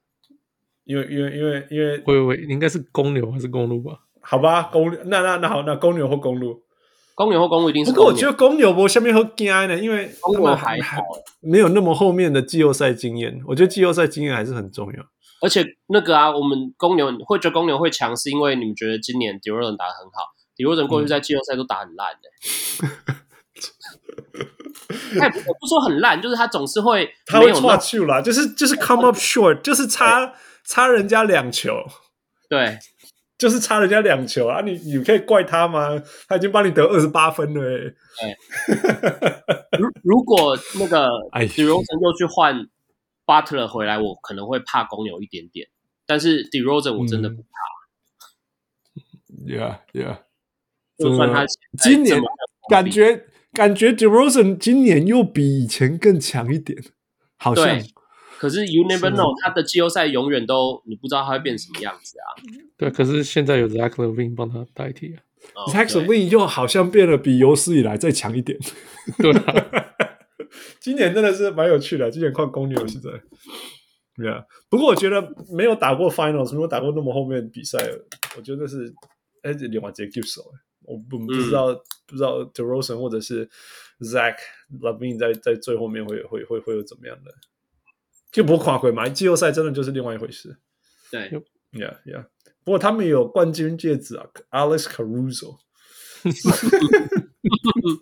因为因为因为因为，会不会应该是公牛还是公鹿吧？好吧，公牛那那那好，那公牛或公鹿，公牛或公鹿一定是。不过我觉得公牛不下面会惊呢，因为公牛还好，没有那么后面的季后赛经验。我觉得季后赛经验还是很重要。而且那个啊，我们公牛会觉得公牛会强，是因为你们觉得今年 DeRozan 打得很好，DeRozan 过去在季后赛都打很烂的。他也不说很烂，就是他总是会，他会错去了，就是就是 come up short，就是差。差人家两球，对，就是差人家两球啊！你你可以怪他吗？他已经帮你得二十八分了，欸，哎，如如果那个 DeRozan 又去换 Butler 回来，我可能会怕公牛一点点，但是 d e r o z e n 我真的不怕。嗯、yeah Yeah，就算他今年感觉感觉 d e r o z e n 今年又比以前更强一点，好像。可是 you never know，他的季后赛永远都你不知道他会变什么样子啊。对，可是现在有 Zach Levine 帮他代替啊。Oh, Zach Levine 又好像变得比有史以来再强一点。对啊，今年真的是蛮有趣的。今年看公牛现在，对啊。不过我觉得没有打过 Finals，没有打过那么后面比赛，我觉得是哎，另外直接接手。我不不知道、嗯、不知道 DeRozan 或者是 Zach Levine 在在最后面会会会会有怎么样的。就不跨回嘛，季后赛真的就是另外一回事。对，Yeah Yeah。不过他们有冠军戒指啊，Alex Caruso。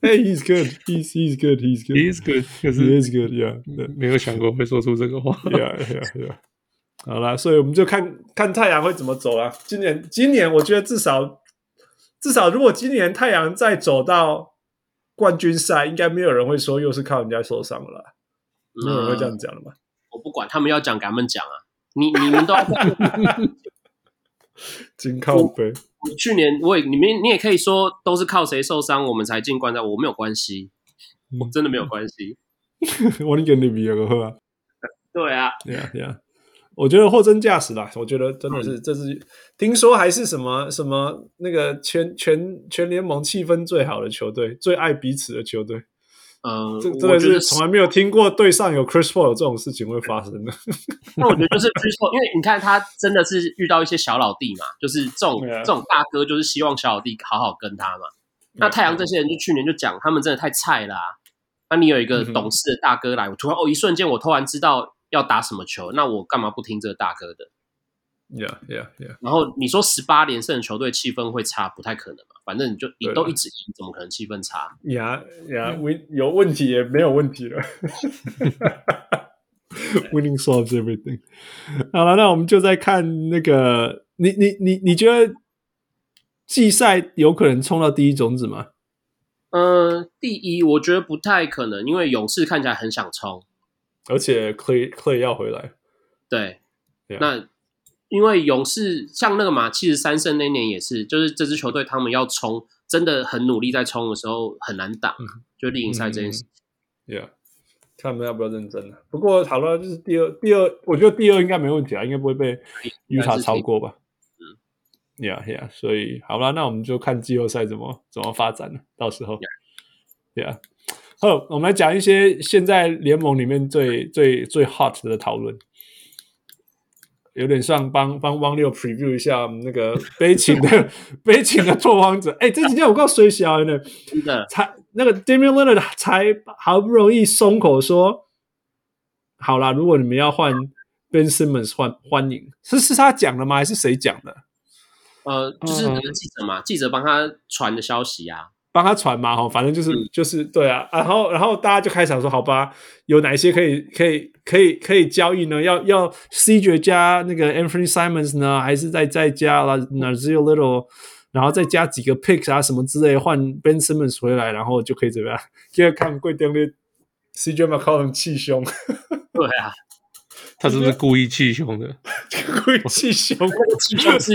Hey, he's good. He's he's good. He's good. He's good. He is good. Yeah，没有想过会说出这个话。Yeah Yeah Yeah。好啦，所以我们就看看太阳会怎么走啊。今年，今年我觉得至少至少，如果今年太阳再走到冠军赛，应该没有人会说又是靠人家受伤了啦。没有人会这样讲了吧？我不管他们要讲，给他们讲啊！你你们都要 金靠背。去年我也你们你也可以说都是靠谁受伤我们才进冠赛，我没有关系，我真的没有关系。我你跟你比个啊？对啊，对啊，对啊。我觉得货真价实啦，我觉得真的是，这是听说还是什么什么那个全全全联盟气氛最好的球队，最爱彼此的球队。嗯，这真的是从来没有听过队上有 Chris Paul 这种事情会发生的。那我觉得就是 Chris Paul，因为你看他真的是遇到一些小老弟嘛，就是这种、啊、这种大哥，就是希望小老弟好好跟他嘛。那太阳这些人就去年就讲，他们真的太菜啦、啊。那你有一个懂事的大哥来，我突然哦，一瞬间我突然知道要打什么球，那我干嘛不听这个大哥的？Yeah, yeah, yeah. 然后你说十八连胜的球队气氛会差，不太可能嘛？反正你就你都一直赢，怎么可能气氛差？Yeah, yeah. 有问题也没有问题了。Winning solves everything. 好了，那我们就再看那个，你你你你觉得季赛有可能冲到第一种子吗？嗯、呃，第一我觉得不太可能，因为勇士看起来很想冲，而且 Clay Clay 要回来。对.那。因为勇士像那个嘛，七十三胜那年也是，就是这支球队他们要冲，真的很努力在冲的时候很难打，嗯、就例行赛这件事。Yeah，、他们要不要认真了。不过好了，就是第二，第二，我觉得第二应该没问题啊，应该不会被犹他超过吧？嗯，Yeah，Yeah，所以好了，那我们就看季后赛怎么怎么发展了，到时候。Yeah，好，我们来讲一些现在联盟里面最最最 hot 的讨论。有点像帮帮汪六 preview 一下那个 悲情的 悲情的拓荒者。哎、欸，这几天我告诉水小呢，真的才那个 Damian Leonard 才好不容易松口说，好啦，如果你们要换 Ben Simmons，欢欢迎，是是他讲的吗？还是谁讲的？呃，就是那个记者嘛，uh. 记者帮他传的消息啊。帮他传嘛，哈，反正就是、嗯、就是对啊，然后然后大家就开始想说，好吧，有哪些可以可以可以可以交易呢？要要 CJ 加那个 Anthony Simons 呢，还是再再加了 Nassir Little，然后再加几个 picks 啊什么之类，换 Ben Simmons 回来，然后就可以怎么样？现在看贵点的 CJ McCollum 气胸，对啊，他是不是故意气胸的？故意气胸，气胸是。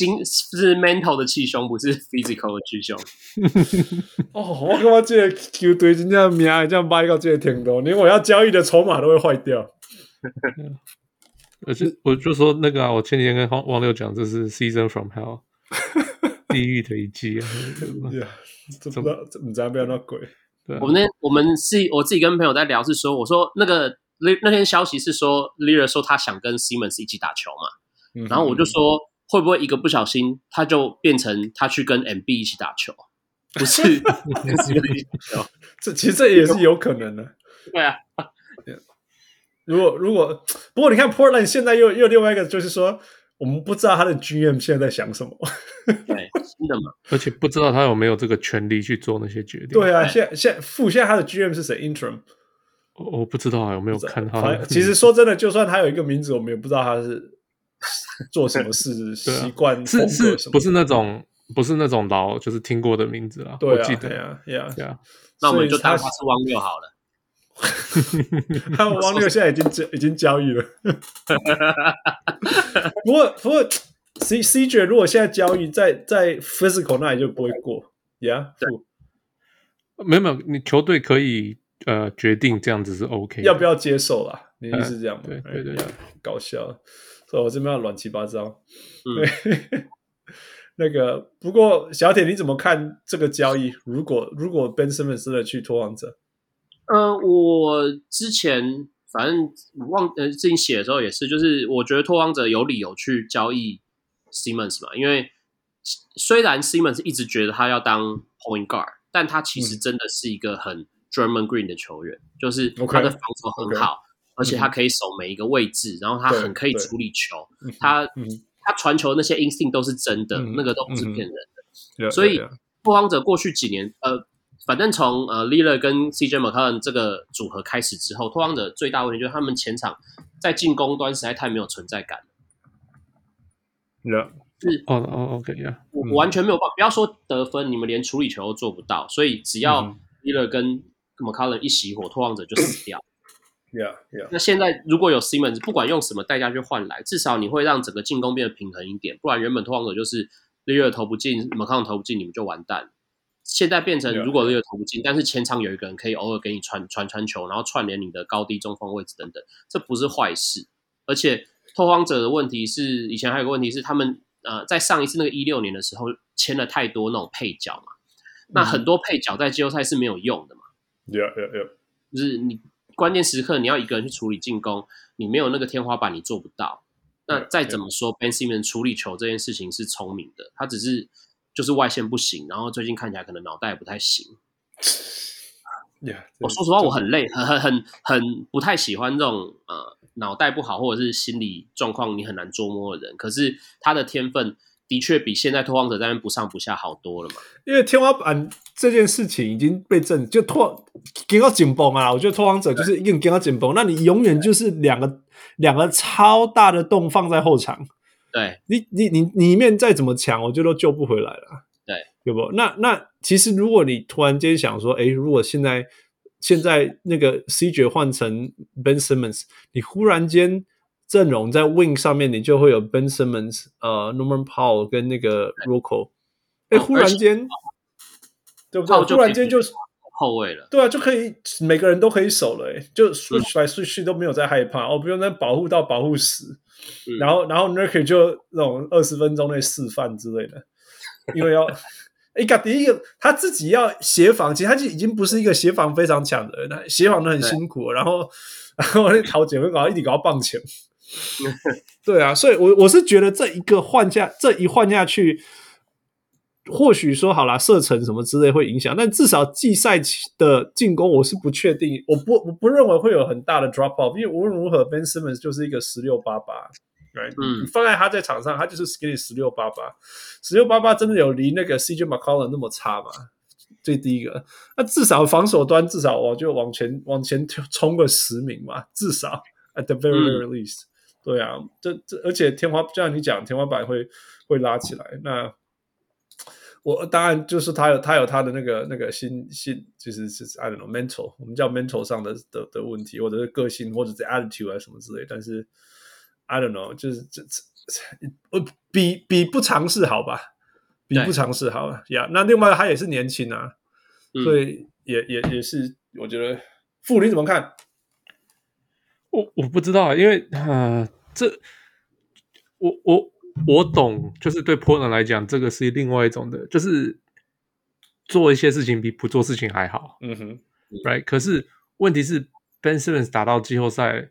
精是 mental 的气胸，不是 physical 的气胸。哦，我感觉这个球队真正命这样摆到这个程度，连我要交易的筹码都会坏掉。而且我就说那个啊，我前几天跟黄王六讲，这是 season from hell，地狱的一季啊。怎么怎么这样那鬼？我们那我们是我自己跟朋友在聊，是说我说那个那那天消息是说 Lillard 说他想跟 Simmons 一起打球嘛，然后我就说。会不会一个不小心，他就变成他去跟 MB 一起打球？不是，这其实这也是有可能的。对啊，如果如果不过你看 Portland 现在又又另外一个，就是说我们不知道他的 GM 现在在想什么。对，真的吗？而且不知道他有没有这个权利去做那些决定。对啊，现在现在副现在他的 GM 是谁？Interim？我我不知道有没有看他。其实说真的，就算他有一个名字，我们也不知道他是。做什么事习惯是是不是那种不是那种老就是听过的名字啊？对啊，对啊，对啊。那我们就当他是汪六好了。他们汪六现在已经交已经交易了。不过不过，C C 觉如果现在交易在在 physical 那里就不会过。Yeah，对。没有没有，你球队可以呃决定这样子是 OK，要不要接受啦？你意思是这样吗？对对对，搞笑。所以我这边要乱七八糟。对。那个不过小铁你怎么看这个交易？如果如果 Ben Simmons 真的去拓荒者？呃，我之前反正忘呃自己写的时候也是，就是我觉得拓荒者有理由去交易 Simmons 嘛，因为虽然 Simmons 一直觉得他要当 Point Guard，但他其实真的是一个很 Draymond Green 的球员，嗯、就是他的防守很好，okay, okay, 而且他可以守每一个位置，嗯、然后他很可以处理球，他、嗯、他传球那些 instinct 都是真的，嗯、那个都不是骗人的，嗯、所以拓荒者过去几年呃。反正从呃 Lillard 跟 CJ McCollum 这个组合开始之后，拓荒者最大问题就是他们前场在进攻端实在太没有存在感。Yeah. 是哦哦 OK 呀，我完全没有办法，不要说得分，你们连处理球都做不到，所以只要 Lillard 跟 McCollum 一熄火，拓荒者就死掉。Yeah Yeah。那现在如果有 Simmons，不管用什么代价去换来，至少你会让整个进攻变得平衡一点，不然原本拓荒者就是 Lillard 投不进，McCollum 投不进，你们就完蛋。现在变成，如果这个投不进，但是前场有一个人可以偶尔给你传传传球，然后串联你的高低中锋位置等等，这不是坏事。而且拓荒者的问题是，以前还有个问题是，他们呃在上一次那个一六年的时候签了太多那种配角嘛，那很多配角在季后赛是没有用的嘛。Yeah, yeah, yeah. 就是你关键时刻你要一个人去处理进攻，你没有那个天花板，你做不到。那再怎么说 Ben Simmons 处理球这件事情是聪明的，他只是。就是外线不行，然后最近看起来可能脑袋也不太行。Yeah, 我说实话，我很累，很很很很不太喜欢这种呃脑袋不好或者是心理状况你很难捉摸的人。可是他的天分的确比现在拓荒者在那边不上不下好多了嘛。因为天花板这件事情已经被证，就拓给到紧绷啊！我觉得拓荒者就是一个给到紧绷，那你永远就是两个两个超大的洞放在后场。对你，你你你里面再怎么强，我觉得都救不回来了。对，对不？那那其实，如果你突然间想说，哎，如果现在现在那个 CJ 换成 Ben Simmons，你忽然间阵容在 Wing 上面，你就会有 Ben Simmons、呃 Norman Powell 跟那个 Rocco，哎，忽然间，对不对？忽然间就是后卫了。对啊，就可以每个人都可以守了，哎，就 switch 来 switch 去都没有在害怕，哦，不用再保护到保护死。嗯、然后，然后 Nurkic 就那种二十分钟内示范之类的，因为要一个第一个他自己要协防，其实他就已经不是一个协防非常强的人，他协防的很辛苦。然后，然后那陶杰会搞一直搞棒球，对啊，所以我我是觉得这一个换下这一换下去，或许说好啦，射程什么之类会影响，但至少季赛期的进攻我是不确定，我不我不认为会有很大的 drop off，因为无论如何 Ben Simmons 就是一个十六八八，对，嗯，你放在他在场上，他就是给你十六八八，十六八八真的有离那个 CJ McCollum 那么差吗？最低一个，那至少防守端至少我就往前往前冲个十名嘛，至少 at the very very least，、嗯、对啊，这这而且天花就像你讲，天花板会会拉起来，那。我当然就是他有他有他的那个那个心心，就是是 I don't know mental，我们叫 mental 上的的的问题，或者是个性，或者是 attitude 啊什么之类。但是 I don't know，就是这这比比不尝试好吧，比不尝试好了呀。Yeah, 那另外他也是年轻啊，嗯、所以也也也是我觉得傅你怎么看？我我不知道，因为啊、呃，这我我。我懂，就是对 Portland 来讲，这个是另外一种的，就是做一些事情比不做事情还好。嗯哼，Right？可是问题是，Ben Simmons 打到季后赛，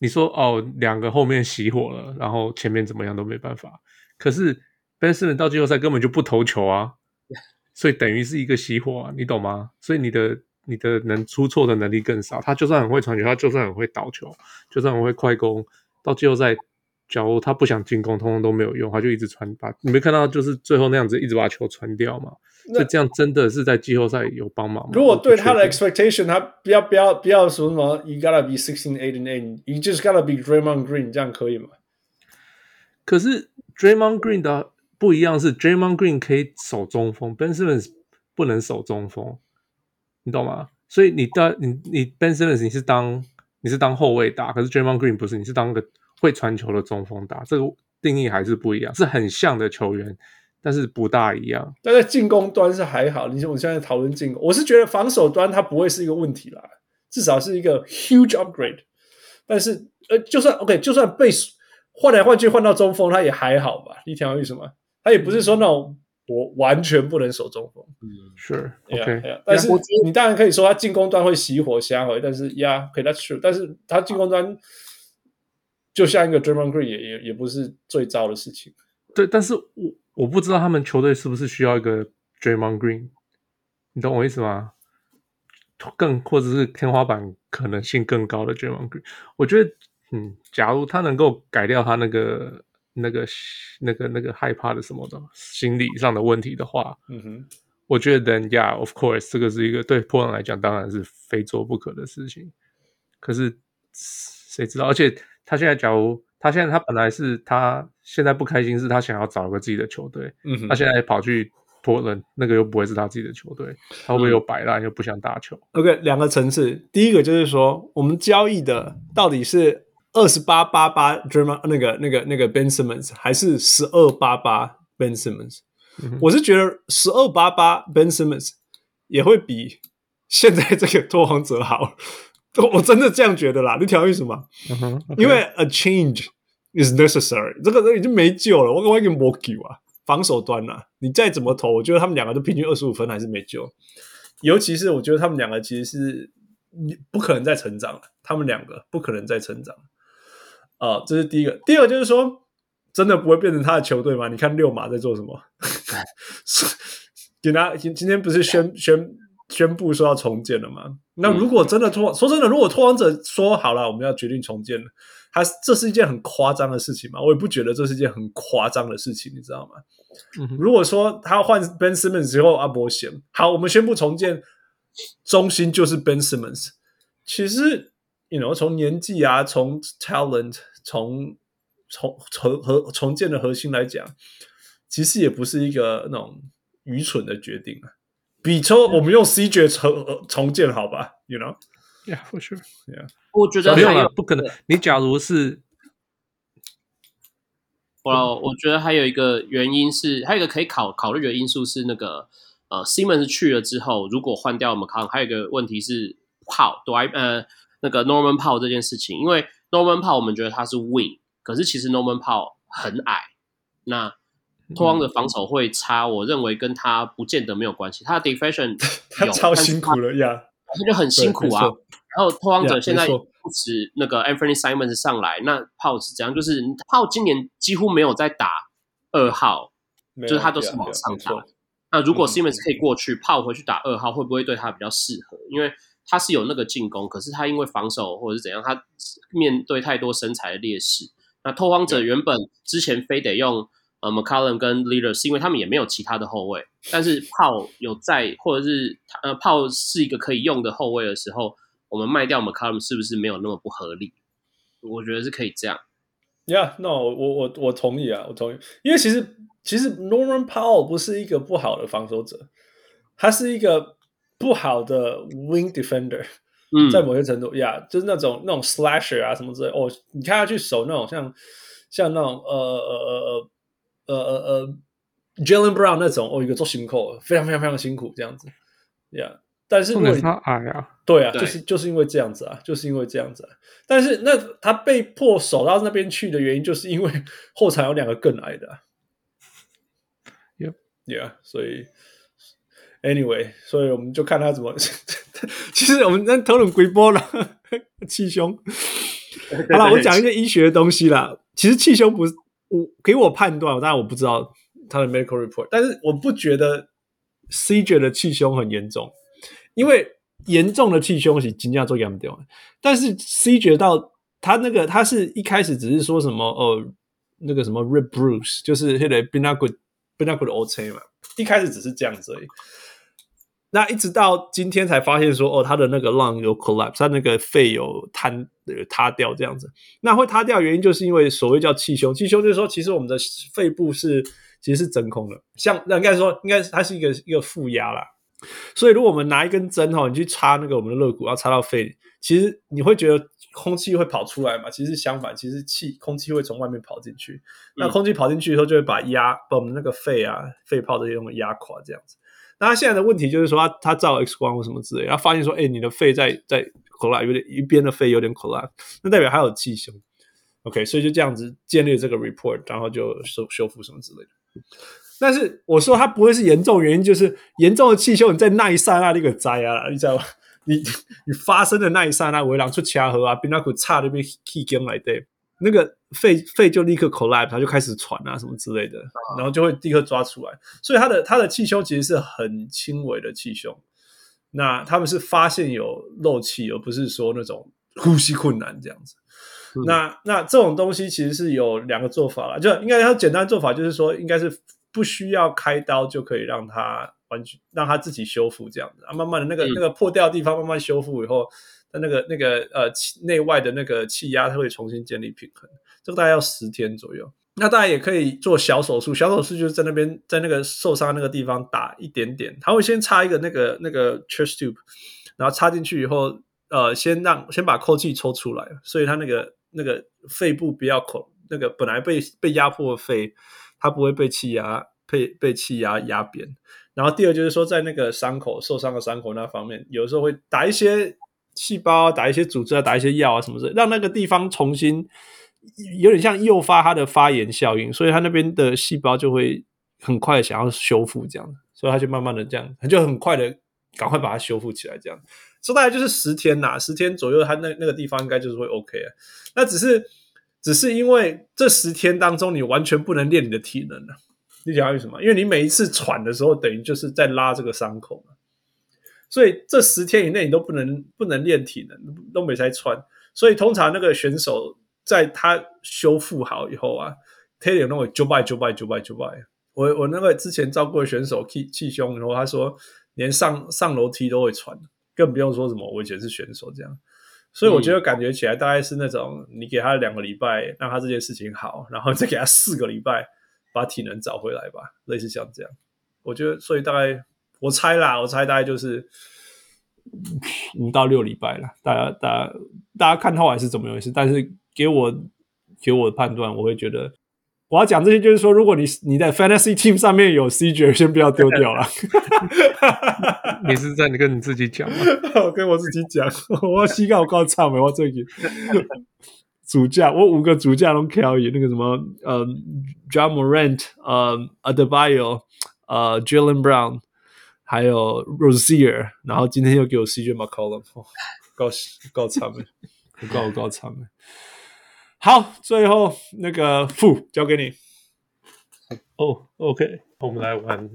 你说哦，两个后面熄火了，然后前面怎么样都没办法。可是 Ben Simmons 到季后赛根本就不投球啊，所以等于是一个熄火啊，你懂吗？所以你的你的能出错的能力更少。他就算很会传球，他就算很会倒球，就算很会快攻，到季后赛。假如他不想进攻，通通都没有用，他就一直传把。你没看到就是最后那样子，一直把球传掉嘛？那所以这样真的是在季后赛有帮忙吗？如果对他的 expectation，他不要不要不要说什么，you gotta be sixteen eight and eight，you just gotta be Draymond Green，这样可以吗？可是 Draymond Green 的不一样是 Draymond Green 可以守中锋，Ben Simmons 不能守中锋，你懂吗？所以你当你你 Ben Simmons 你是当你是当后卫打，可是 Draymond Green 不是，你是当个会传球的中锋打，这个定义还是不一样，是很像的球员，但是不大一样。但在进攻端是还好，你像我现在讨论进攻，我是觉得防守端它不会是一个问题啦，至少是一个 huge upgrade。但是呃，就算 OK，就算被换来换去换到中锋，他也还好吧？你听我意思吗？他也不是说那种。我完全不能守中锋，嗯，是，OK，但是你当然可以说他进攻端会熄火瞎回，但是呀，OK，that's true，但是他进攻端就像一个 Draymond Green 也也也不是最糟的事情。对，但是我我不知道他们球队是不是需要一个 Draymond Green，你懂我意思吗？更或者是天花板可能性更高的 Draymond Green，我觉得，嗯，假如他能够改掉他那个。那个、那个、那个害怕的什么的心理上的问题的话，嗯哼，我觉得 then yeah，of course，这个是一个对波兰来讲当然是非做不可的事情。可是谁知道？而且他现在，假如他现在他本来是他现在不开心，是他想要找一个自己的球队，嗯哼，他现在跑去波兰，那个又不会是他自己的球队，他会不会又摆烂，又不想打球？OK，两个层次，第一个就是说，我们交易的到底是。二十八八八，Draymond 那个那个那个 Ben Simmons 还是十二八八 Ben Simmons？、嗯、我是觉得十二八八 Ben Simmons 也会比现在这个拓荒者好，我真的这样觉得啦。你听我意思吗？嗯 okay. 因为 a change is necessary，这个人已经没救了。我我已经没救啊，防守端啊，你再怎么投，我觉得他们两个都平均二十五分还是没救。尤其是我觉得他们两个其实是你不可能再成长了，他们两个不可能再成长。啊、哦，这是第一个。第二个就是说，真的不会变成他的球队吗？你看六马在做什么？给他今今天不是宣宣宣布说要重建了吗？那如果真的拓、嗯、说真的，如果拓王者说好了，我们要决定重建了，他这是一件很夸张的事情吗？我也不觉得这是一件很夸张的事情，你知道吗？嗯、如果说他换 Ben Simmons 之后，阿伯贤好，我们宣布重建，中心就是 Ben Simmons。其实，you know，从年纪啊，从 talent。从从从和重建的核心来讲，其实也不是一个那种愚蠢的决定啊。比说我们用 CJ 重重建好吧？You know？Yeah，for sure，Yeah。我觉得没有了，不可能。你假如是，我我觉得还有一个原因是，还有一个可以考考虑的因素是那个呃，Simmons 去了之后，如果换掉 McCollum，还有一个问题是 Powell 对呃那个 Norman Powell 这件事情，因为。Norman Powell 我们觉得他是 wing，可是其实 Norman Powell 很矮，那拓荒的防守会差，我认为跟他不见得没有关系。他的 deflection 他超辛苦了呀，他就很辛苦啊。然后拓荒者现在不止那个 Anthony Simons 上来，那 Powell 是怎样？就是 Powell 今年几乎没有在打二号，就是他都是往上打。那如果 Simons 可以过去，Powell 回去打二号，会不会对他比较适合？因为他是有那个进攻，可是他因为防守或者是怎样，他面对太多身材的劣势。那拓荒者原本之前非得用呃 McCollum 跟 Leader，是因为他们也没有其他的后卫。但是 Powell 有在，或者是呃 Powell 是一个可以用的后卫的时候，我们卖掉 McCollum 是不是没有那么不合理？我觉得是可以这样。Yeah，no，我我我同意啊，我同意。因为其实其实 Norman Powell 不是一个不好的防守者，他是一个。不好的 wing defender，嗯，在某些程度呀，yeah, 就是那种那种 slasher 啊什么之类哦，你看他去守那种像像那种呃呃呃呃呃呃 Jaylen Brown 那种哦，一个做辛苦，非常非常非常辛苦这样子，呀、yeah,，但是因为他矮啊，对啊，就是就是因为这样子啊，就是因为这样子啊，但是那他被迫守到那边去的原因，就是因为后场有两个更矮的、啊、，Yep，yeah，, yeah 所以。Anyway，所以我们就看他怎么。其实我们在讨论龟波了，气胸。好了，我讲一个医学的东西啦。其实气胸不是我给我判断，当然我不知道他的 medical report，但是我不觉得 C 觉得气胸很严重，因为严重的气胸是尽量做严掉。但是 C 觉到他那个，他是一开始只是说什么哦，那个什么 rib bruise，就是那个 binacle binacle 的 O C 嘛，一开始只是这样子而已。那一直到今天才发现说，哦，他的那个 lung 有 collapse，他那个肺有瘫有塌掉这样子。那会塌掉原因就是因为所谓叫气胸，气胸就是说，其实我们的肺部是其实是真空的，像那应该说应该它是一个一个负压啦。所以如果我们拿一根针哈，你去插那个我们的肋骨，要插到肺里，其实你会觉得空气会跑出来嘛？其实相反，其实气空气会从外面跑进去。那空气跑进去以后，就会把压把我们那个肺啊肺泡这些东西压垮这样子。那他现在的问题就是说他，他照 X 光或什么之类，然后发现说，哎，你的肺在在 c o l l a 有点一边的肺有点 c o l l a 那代表还有气胸。OK，所以就这样子建立这个 report，然后就修修复什么之类的。但是我说他不会是严重原因，就是严重的气胸，你在那一刹那那个灾啊，你知道吗？你你发生的那一刹那，围廊出掐河啊，冰那股差那边气根来对。那个肺肺就立刻 collapse，它就开始喘啊什么之类的，然后就会立刻抓出来。所以他的他的气胸其实是很轻微的气胸。那他们是发现有漏气，而不是说那种呼吸困难这样子。嗯、那那这种东西其实是有两个做法了，就应该要简单做法就是说，应该是不需要开刀就可以让它完全让它自己修复这样子啊，慢慢的那个、嗯、那个破掉的地方慢慢修复以后。那那个那个呃气内外的那个气压，它会重新建立平衡，这个大概要十天左右。那大家也可以做小手术，小手术就是在那边在那个受伤那个地方打一点点，他会先插一个那个那个 chest tube，然后插进去以后，呃，先让先把空气抽出来，所以他那个那个肺部不要口，那个本来被被压迫的肺，它不会被气压被被气压压扁。然后第二就是说，在那个伤口受伤的伤口那方面，有时候会打一些。细胞打一些组织啊，打一些药啊，什么的，让那个地方重新有点像诱发它的发炎效应，所以它那边的细胞就会很快想要修复这样，所以它就慢慢的这样，它就很快的赶快把它修复起来这样。说大概就是十天呐，十天左右，它那那个地方应该就是会 OK 啊。那只是只是因为这十天当中你完全不能练你的体能了，你讲为什么？因为你每一次喘的时候，等于就是在拉这个伤口嘛。所以这十天以内你都不能不能练体能，都没在穿。所以通常那个选手在他修复好以后啊，他有那种九百九百九百九百。我我那个之前照顾的选手气气胸，然后他说连上上楼梯都会喘，更不用说什么我以前是选手这样。所以我觉得感觉起来大概是那种你给他两个礼拜让他这件事情好，然后再给他四个礼拜把体能找回来吧，类似像这样。我觉得所以大概。我猜啦，我猜大概就是五到六礼拜了。大家，大家，大家看后来是怎么回事？但是给我给我的判断，我会觉得我要讲这些，就是说，如果你你在 Fantasy Team 上面有 CJ，先不要丢掉了。你是在你跟你自己讲吗？我跟我自己讲，我要膝盖我告诉唱没？我最近主驾，我五个主将都可以，那个什么呃，Ja Morant，呃，Adebayo，呃，Jaylen Brown。还有 Rosier，然后今天又给我 CJ McCollum，哦，够够惨了，够够 惨了。好，最后那个副交给你。哦、oh,，OK，我们来玩。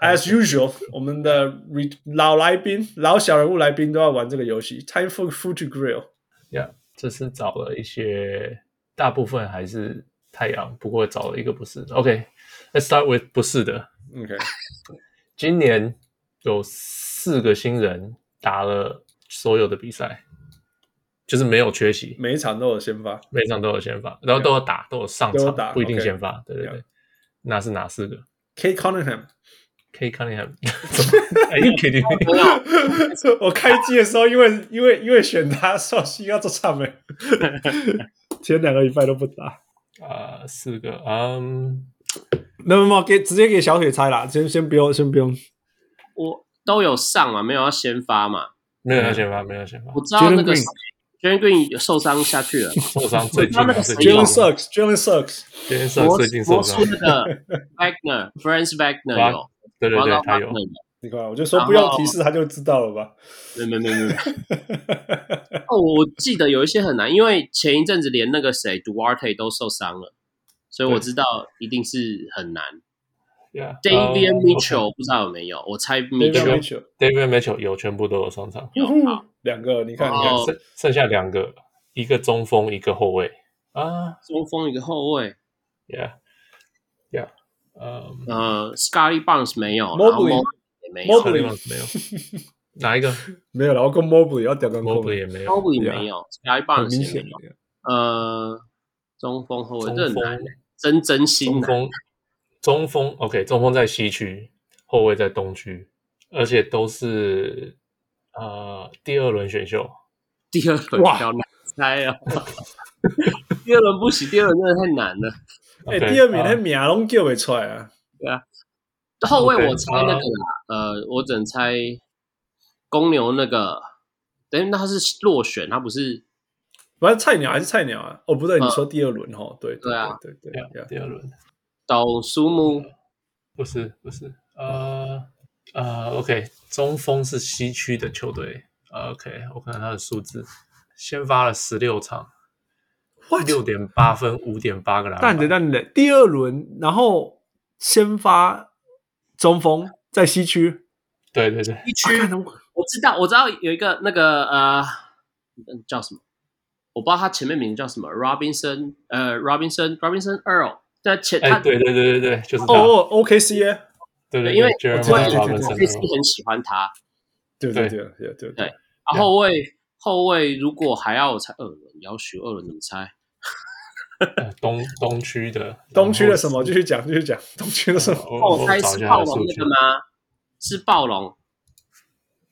As usual，我们的老来宾、老小人物来宾都要玩这个游戏。Time for food to grill。Yeah，这次找了一些，大部分还是太阳，不过找了一个不是。OK，Let's、okay, start with 不是的。OK，今年。有四个新人打了所有的比赛，就是没有缺席，每一场都有先发，每一场都有先发，然后都有打，都有上场，打不一定先发。Okay. 对对对，那是哪四个？Cade Cunningham，Cade Cunningham，我开机的时候，因为因为因为选他，首先要做唱没，前两个礼拜都不打啊、呃，四个，嗯，没有没有，给直接给小铁猜啦，先先不用，先不用。我都有上嘛，没有要先发嘛，没有要先发，没有要先发。我知道那个 Jalen Green 受伤下去了，受伤最近那个 Jalen Sucks，Jalen Sucks，Jalen Suggs 最近受伤。那个 Wagner，Franz Wagner 有，对对对，他有。你看，我就说不用提示他就知道了吧？没没没没。哦，我记得有一些很难，因为前一阵子连那个谁 Duarte 都受伤了，所以我知道一定是很难。Yeah, Davion Mitchell、uh, 不知道有没有？我猜 Mitchell，Davion Mitchell 有，全部都有上场。有两个，你看，你看，剩剩下两个，一个中锋，一个后卫啊，中锋一个后卫。Yeah，Yeah，呃，呃，Scottie Barnes 没有 Mobley 没有 Mobley 没有，哪一个？没有，然后跟 Mobley 要屌跟 Mobley 也没有，Mobley 没有，Scotty Barnes 也没有。呃，中锋后卫中这很难锋，真真心难中锋，中锋 OK，中锋在西区，后卫在东区，而且都是呃第二轮选秀。第二轮比较难猜啊，第二轮不行，第二轮真的太难了。哎第二名啊那名拢叫不出来啊。对啊，后卫我猜那个啦，呃，我只能猜公牛那个，等于那他是落选，他不是反正菜鸟还是菜鸟啊。哦，不对，嗯你说第二轮哦？对对啊，对对对啊对，第二轮岛苏木，不是不是呃呃 OK，中锋是西区的球队。OK，我看看他的数字，先发了十六场，六点八分，五点八个篮板。但的但的，第二轮然后先发中锋在西区，对对对，一区啊我知道，我知道有一个那个呃，叫什么？我不知道他前面名字叫什么，Robinson，呃，Robinson，Robinson Earl，在前他哎，对对对对对，就是他，哦，OKC 耶，对对，因为对我 Robinson 菲斯很喜欢他，对对对对对对然后后卫后卫如果还要我猜二轮，要选二轮怎么猜？呃东东区的 东区的什么？继续讲，继续讲，东区的什么？我我猜找一下是暴龙那个吗？是暴龙，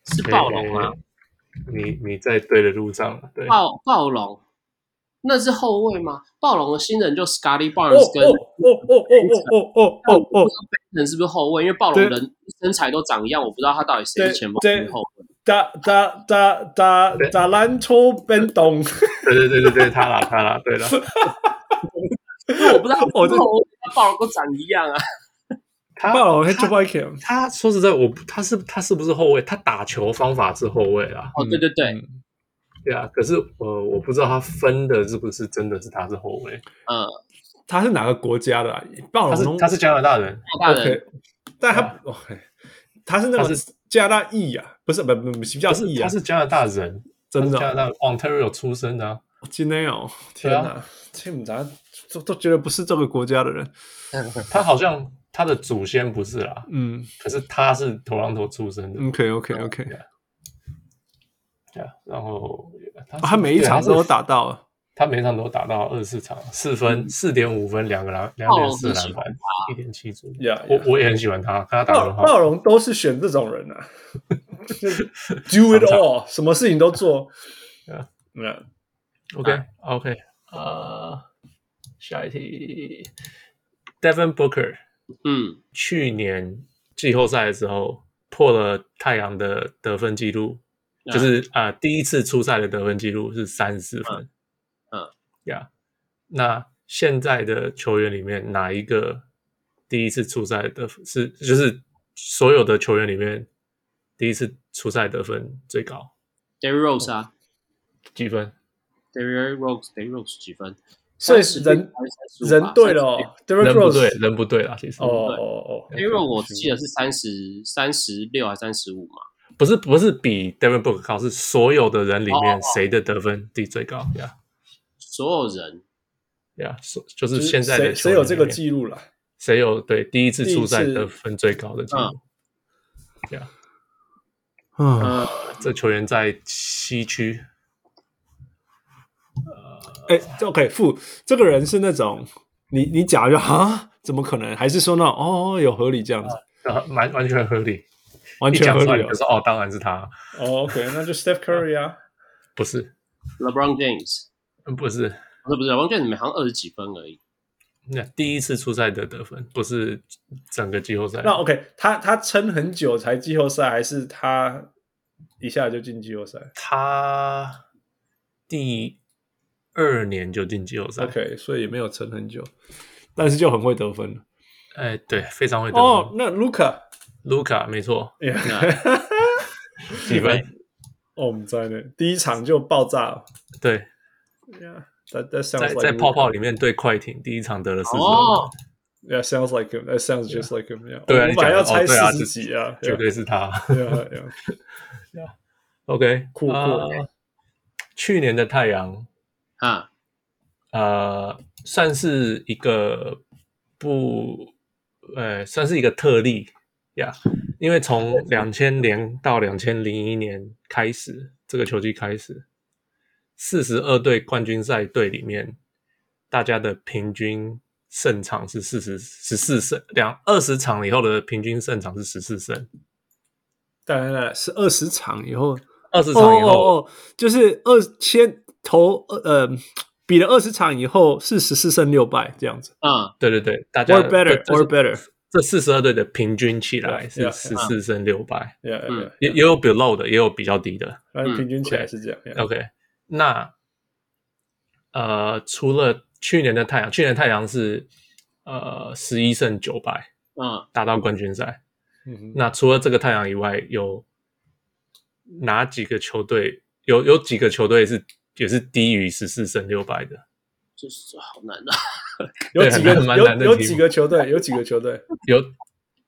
是暴龙吗？诶你你在对的路上了，对，暴暴龙那是后卫吗？暴龙的新人就 Scotty 哦 Barnes 跟哦哦哦哦哦哦哦哦！人是不是后卫？因为暴龙人身材都长一样，我不知道他到底谁是前锋谁是后卫。打打打打打篮球变动，对对对对对，他啦他啦，对了，因 为我不知道我这暴龙都长一样啊。他暴龙还就不爱看。他说实在，我不他是他是不是后卫？他打球方法是后卫啊，哦，对对对，嗯对啊，可是呃，我不知道他分的是不是真的是他是后卫，嗯，他是哪个国家的啊？暴龙他是他是加拿大人，大人。OK，但他 OK，他是那个是加拿大裔啊，不是不不不比较他是裔啊他，是加拿大人，真的加拿大 Ontario 出生的啊，今天哦，天对哪，这唔咋都都觉得不是这个国家的人，他好像他的祖先不是啦，嗯。可是他是头狼头出生的，，OK OK OK，对啊，然后他是他每一场都，打到了，他每一场都打到二十四场，四分四点五分，两个篮两点四篮板，一点七助攻。Yeah, 我我也很喜欢他，看他打得暴很好。暴龙都是选这种人啊。就，Do it all，什么事情都做，啊嗯 OK OK，呃，下一题，Devin Booker 嗯，去年季后赛的时候破了太阳的得分记录，嗯就是啊、呃第一次出赛的得分记录是三十四分。嗯呀那现在的球员里面哪一个第一次出赛的是就是所有的球员里面第一次出赛得分最高 Rose 啊几分？，Derrick Rose，Derrick Rose 几分？所以36人还是35吧人对了哦人不对人不对啦，其实哦哦哦，Derrick Rose 我记得是三十三十六还是三十五嘛？不是不是比 Devin Booker 高，是所有的人里面哦谁的得分第最高呀所有人呀，所就是就是现在的谁谁有这个？记录了？谁有对第一次出赛得分最高的记录？呀，嗯，呃，这球员在西区。哎，OK，负这个人是那种你你假如啊，怎么可能？还是说那哦有合理这样子，啊，完完全合理，完全合理哦讲出来你就。说哦，当然是他，哦，OK，那就 Steph Curry 啊，不是，LeBron James，嗯不是，不是不是 LeBron James 好像二十几分而已。那第一次出赛的得分，不是整个季后赛。那 OK，他他撑很久才季后赛，还是他一下就进季后赛他第二年就进季后赛。？OK，所以也没有撑很久，但是就很会得分了。哎，对，非常会得分。哦，那 Luka，卢卡没错，Yeah 几分？哦，我们在那第一场就爆炸了。对，Yeah，that that 在 sounds like 在泡泡里面对快艇第一场得了四十分，哦，Yeah, sounds like him. That sounds just like him. Yeah. 对啊你本来要猜十几啊，绝对是他。Yeah, yeah. OK，酷酷呃去年的太阳，哈，呃，算是一个不，呃，算是一个特例呀，yeah, 因为从两千年到两千零一年开始，这个球季开始，四十二队冠军赛队里面，大家的平均胜场是四十十四胜，两二十场以后的平均胜场是十四胜。当然了，是二十场以后，二十场以后。哦，哦，哦，就是二千头呃，比了二十场以后是十四胜六败这样子。嗯，对对对，大家 or better or better，这四十二队的平均起来是十四胜六败。也也也有 below 的，也有比较低的，反正平均起来是这样。嗯、OK，那呃，除了去年的太阳，去年太阳是呃十一胜九败，嗯，打到冠军赛。嗯，那除了这个太阳以外，有哪几个球队有有几个球队是也是低于十四胜六败的？就是好难啊！有几个蛮难的有有几个球队？有几个球队？有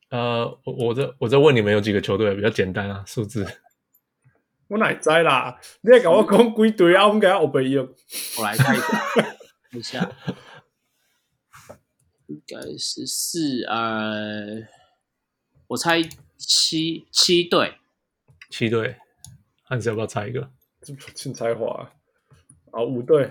呃，我我在我在问你们有几个球队？比较简单啊，数字。我哪知啦？你还跟我讲几队啊？我们给他欧北用。我来看一下，等一下，应该是四呃。我猜七七队，七队，汉斯要不要猜一个？请才华啊，五队，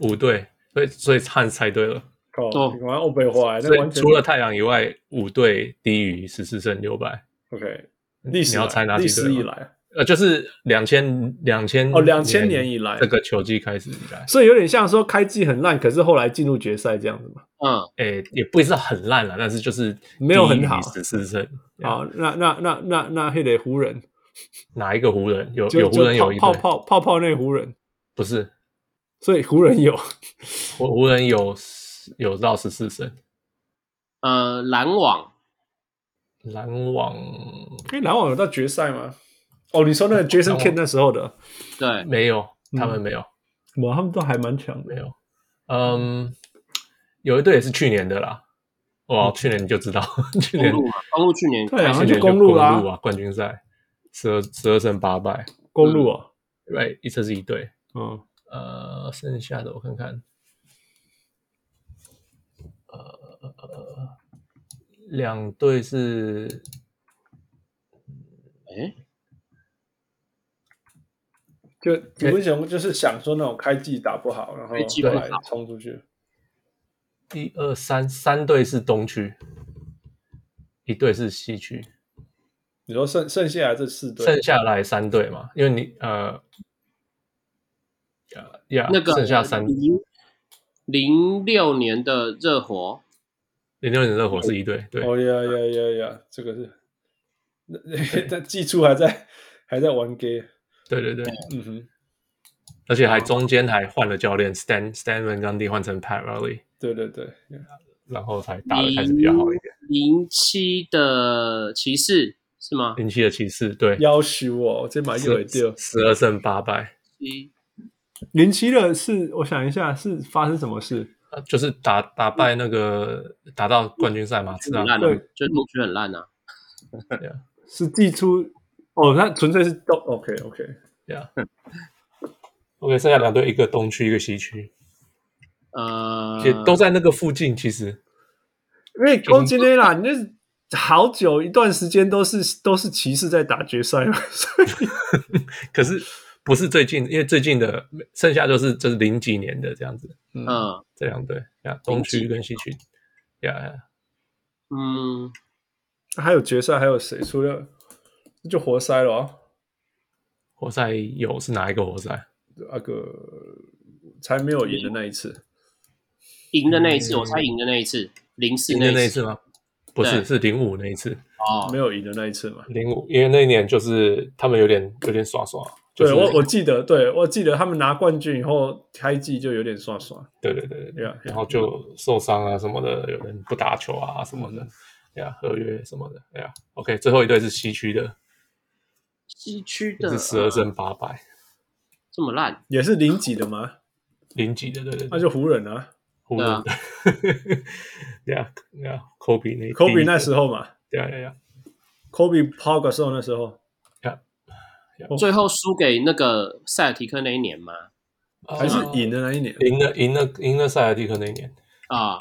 五队，所以所以汉斯猜对了。哦，你玩欧北华，所以除了太阳以外，五队低于十四胜六败。OK，历史你要猜哪几队？历史以来，呃，就是两千两千哦，两千年以来这个球季开始以来，所以有点像说开季很烂，可是后来进入决赛这样子嘛。嗯，诶，也不是很烂了，但是就是没有很好，十四胜。好，那那那那那还得湖人，哪一个湖人？有有湖人有一泡泡泡泡那湖人不是，所以湖人有，湖湖人有有到十四胜。呃，篮网，篮网，哎，篮网有到决赛吗？哦，你说那个 Jason Kidd 那时候的，对，没有，他们没有，哇，他们都还蛮强，没有，嗯。有一队也是去年的啦，哇，去年你就知道，去年公路嘛，公路去年对啊，就公路啊，冠军赛十二十二胜八败，公路啊，对，一车是一队，嗯，呃，剩下的我看看，呃，两队是，哎，就李文雄就是想说那种开季打不好，然后后来冲出去。一二三，三队是东区，一队是西区。你说剩剩下来这四队，剩下来三队嘛？因为你呃，呀呀，那个剩下三零零六年的热火，零六年的热火是一队，对。哦呀呀呀呀，这个是那 那季初还在还在玩 gay，对对对，嗯哼，而且还中间还换了教练，Stan Stan Van Gundy 换成 Pat Riley。对对对，然后才打的开始比较好一点。零七的骑士是吗？零七的骑士对，夭寿哦，这买一尾掉，十二胜八败。一零七的是，我想一下，是发生什么事？就是打打败那个打到冠军赛嘛，是啊，对，就是东区很烂啊。对啊，是季初哦，那纯粹是都 OK OK，对啊。OK，剩下两队，一个东区，一个西区。呃，也都在那个附近，其实，因为攻击内啦，你那好久一段时间都是都是骑士在打决赛嘛，所以可是不是最近，因为最近的剩下就是就是零几年的这样子，嗯，这两队呀，东区跟西区，呀呀，嗯，还有决赛还有谁？除了就活塞了啊，活塞有是哪一个活塞？那个才没有赢的那一次。赢的那一次，嗯、我猜赢的那一次，零四那一次吗？不是，是零五那一次。哦，没有赢的那一次嘛？零五，因为那一年就是他们有点有点耍耍。对，我我记得，对我记得他们拿冠军以后开季就有点耍耍。对对对对，然后就受伤啊什么的，有人不打球啊什么的，对呀，合约什么的，对呀。OK，最后一队是西区的，西区的是十二胜八败，这么烂，也是零几的吗？零几的，对对，那就湖人啊。湖人，对啊，对啊，Kobe 那 Kobe 那时候嘛，对啊，对啊，Kobe Pau Gasol 那时候，最后输给那个塞尔提克那一年吗？还是赢的那一年？赢了，赢了，赢了塞尔提克那一年。啊，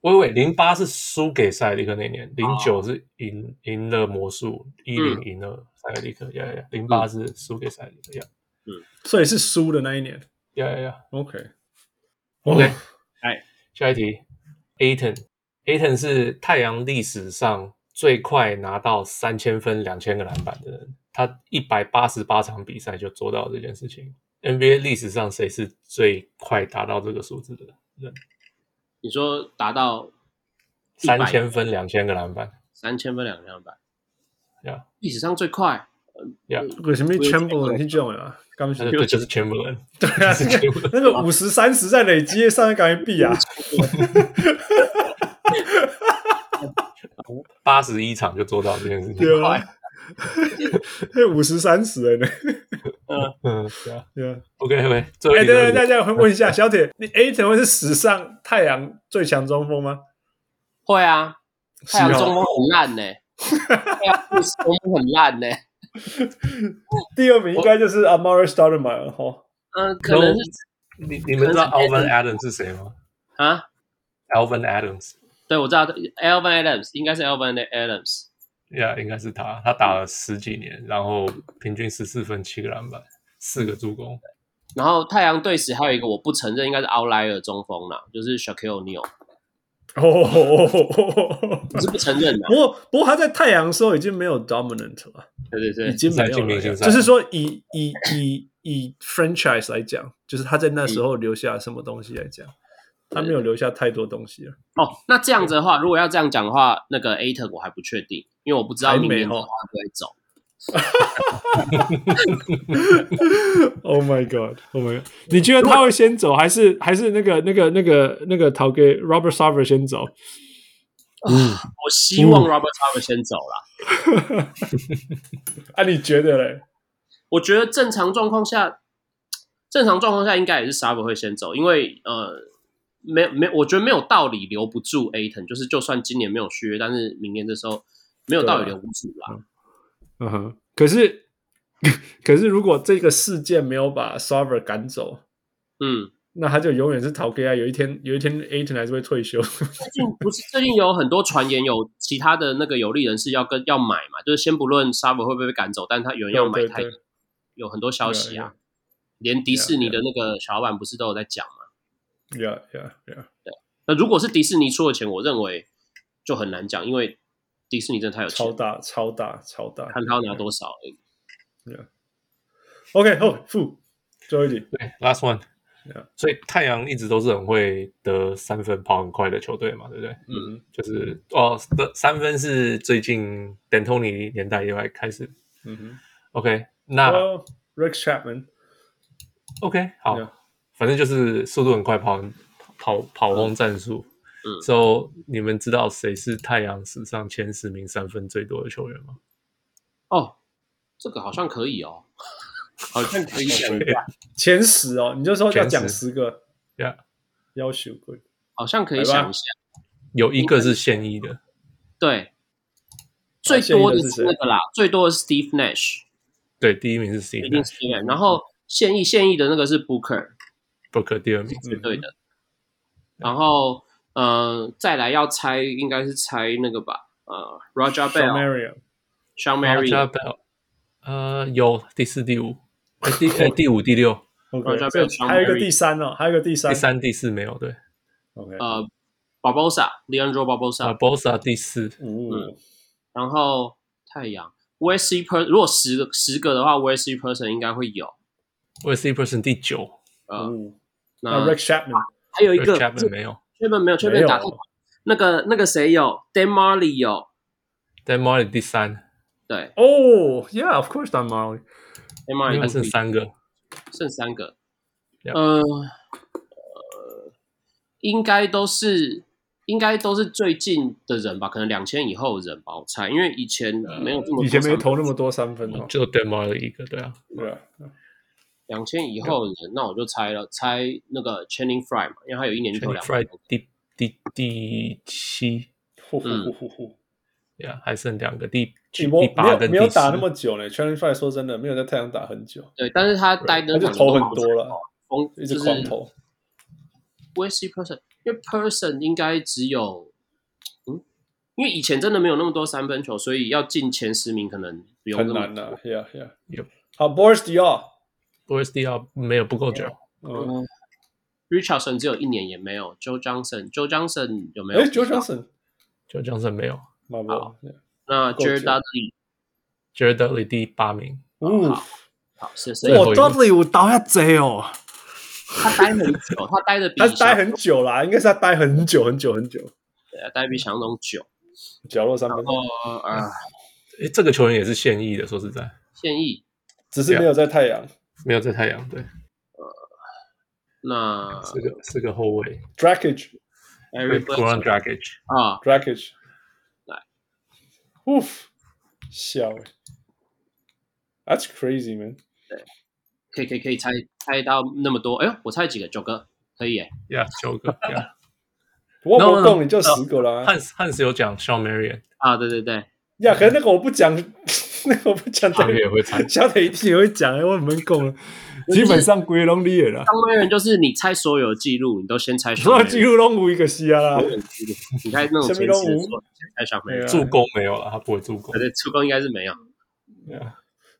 喂喂，零八是输给塞尔提克那一年，零九是赢赢了魔术，一零赢了塞尔提克，呀呀，零八是输给塞尔提克，呀，嗯，所以是输的那一年，呀呀呀，OK，OK，哎，下一题，Ayton，Ayton 是太阳历史上最快拿到三千分、两千个篮板的人，他一百八十八场比赛就做到这件事情。NBA 历史上谁是最快达到这个数字的人？你说达到三千分两千个篮板，三千分两千篮板，呀，历史上最快，呀，为什么 Chamberlain 是这样啊？刚才这就是 Chamberlain，对啊，那个五十三十在累积上面赶紧比啊，八十一场就做到这件事情，对啊，那 五十三十哎呢，嗯。嗯，对啊。对啊，OK OK，哎，对对，大家会问一下小铁，你 Ayton 会是史上太阳最强中锋吗？会啊，太阳中锋很烂呢，太阳中锋很烂呢。第二名应该就是 Amar'e Stoudemire 哈，嗯，可能你你们知道 Alvan Adams 是谁吗？啊，Alvan Adams，对，我知道 Alvan Adams 应该是 Alvan Adams，呀，yeah, 应该是他，他打了十几年，然后平均十四分，七个篮板，四个助攻。然后太阳队史还有一个我不承认，应该是 Outlier 中锋啦，就是 Shaquille O'Neal。哦，我是不承认的。不过，不过他在太阳的时候已经没有 dominant 了。对对对，已经没有了。就是说以，以以以以 franchise 来讲，就是他在那时候留下什么东西来讲，他没有留下太多东西了。哦，那这样子的话，如果要这样讲的话，那个 Ayton 我还不确定，因为我不知道明年会不会走。Oh my god！Oh my god！你觉得他会先走，还是还是那个那个那个那个陶给 Robert Sarver 先走？嗯，我希望 Robert Sarver 先走了。啊，你觉得嘞？我觉得正常状况下，正常状况下应该也是 Sarver 会先走，因为呃，没没，我觉得没有道理留不住 Ayton，就是就算今年没有续约，但是明年的时候没有道理留不住啦。嗯哼，可是，可是如果这个事件没有把 Sarver 赶走，嗯，那他就永远是逃 K 啊。有一天，有一天 Ayton 还是会退休。最近不是最近有很多传言，有其他的那个有利人士要跟要买嘛，就是先不论 Sarver 会不会被赶走，但他有人要买他，有很多消息啊，连迪士尼的那个小老板不是都有在讲吗？Yeah, yeah, yeah. 对。那如果是迪士尼出的钱，我认为就很难讲，因为。迪士尼真的太有钱，超大超大超大，看他要拿多少而已。Yeah. OK，好，负最后一题，对，Last one。Yeah. 所以太阳一直都是很会得三分、跑很快的球队嘛，对不对？嗯，就是哦，得三分是最近 D'Antoni 年代以来开始。嗯哼，OK，那 Rex Chapman。OK，好，Yeah. 反正就是速度很快，跑跑跑轰战术。嗯。之后你们知道谁是太阳史上前十名三分最多的球员吗？哦，这个好像可以哦，好像可以。讲一下前十哦，你就说要讲十个，呀，要求贵，好像可以想一下，有一个是现役的，对，最多的是那个啦，最多的是 Steve Nash，对，第一名是 Steve Nash，然后现役现役的那个是 Booker，Booker 第二名是对的，然后。呃，再来要猜，应该是猜那个吧。呃，Raja Bell，Shawn Marion，呃，有第四、第五，第第五、第六。Raja Bell，还有一个第三哦，还有一个第三，第三、第四没有对。OK，呃，Barbosa，Leandro Barbosa，Barbosa 第四。嗯，然后太阳，Wesley Person，如果十个十个的话，Wesley Person 应该会有。Wesley Person 第九。呃，那 Rex Chapman，还有一个没有。确本没有，确本打错。那个那个谁有？Dan Majerle 有。Dan Majerle 第三。对。哦，Yeah，of course，Dan Majerle。Dan Majerle 还剩三个。剩三个。呃，应该都是应该都是最近的人吧？可能两千以后的人吧，我猜，因为以前没有这么多，以前没投那么多三分哦，就 Dan Majerle 一个，对啊，对啊。两千以后的人，那我就猜了，猜那个 Channing Frye 嘛，因为他有一年就投两分。第第第七，嗯，呀，还剩两个第第八跟没有打那么久呢。Channing Frye 说真的，没有在太阳打很久。对，但是他待的他就投很多了，疯一直狂投。Wesley Person，因为 person 应该只有，嗯，因为以前真的没有那么多三分球，所以要进前十名可能不用那么很难的。Yeah, yeah. Yep. 好，Boris Diaw，Boris Diaw 没有不够久。嗯，Richardson 只有一年也没有。Joe Johnson，Joe Johnson 有没有？哎，Joe Johnson，Joe Johnson 没有。好，那 Jared Dudley，Jared Dudley 第八名。嗯，好，谢谢。我 Dudley 我倒下贼哦。他待很久，他待的比 他待很久啦，应该是他待很久很久很久。对啊，待比想象中久。角落三分。哦啊，哎，这个球员也是现役的，说实在，现役，只是没有在太阳，没有在太阳。对，呃，那是个是个后卫，Dragic，Goran Dragic 啊，Dragic，来，Oof，笑，That's crazy man。对。可以可以可以猜猜到那么多，哎呦，我猜几个？九个，可以耶。Yeah，九个。Yeah，我不动你就十个了。汉斯汉斯有讲 Shawn Marion 啊，对对对。呀，可是那个我不讲，那我不讲。小铁也会猜，小铁一定也会讲。哎，我们讲了，基本上归拢你了。Shawn Marion 就是你猜所有记录，你都先猜。所有记录拢无一个是啊。你猜那种前十，先猜 Shawn Marion。助攻没有了，他不会助攻。对，助攻应该是没有。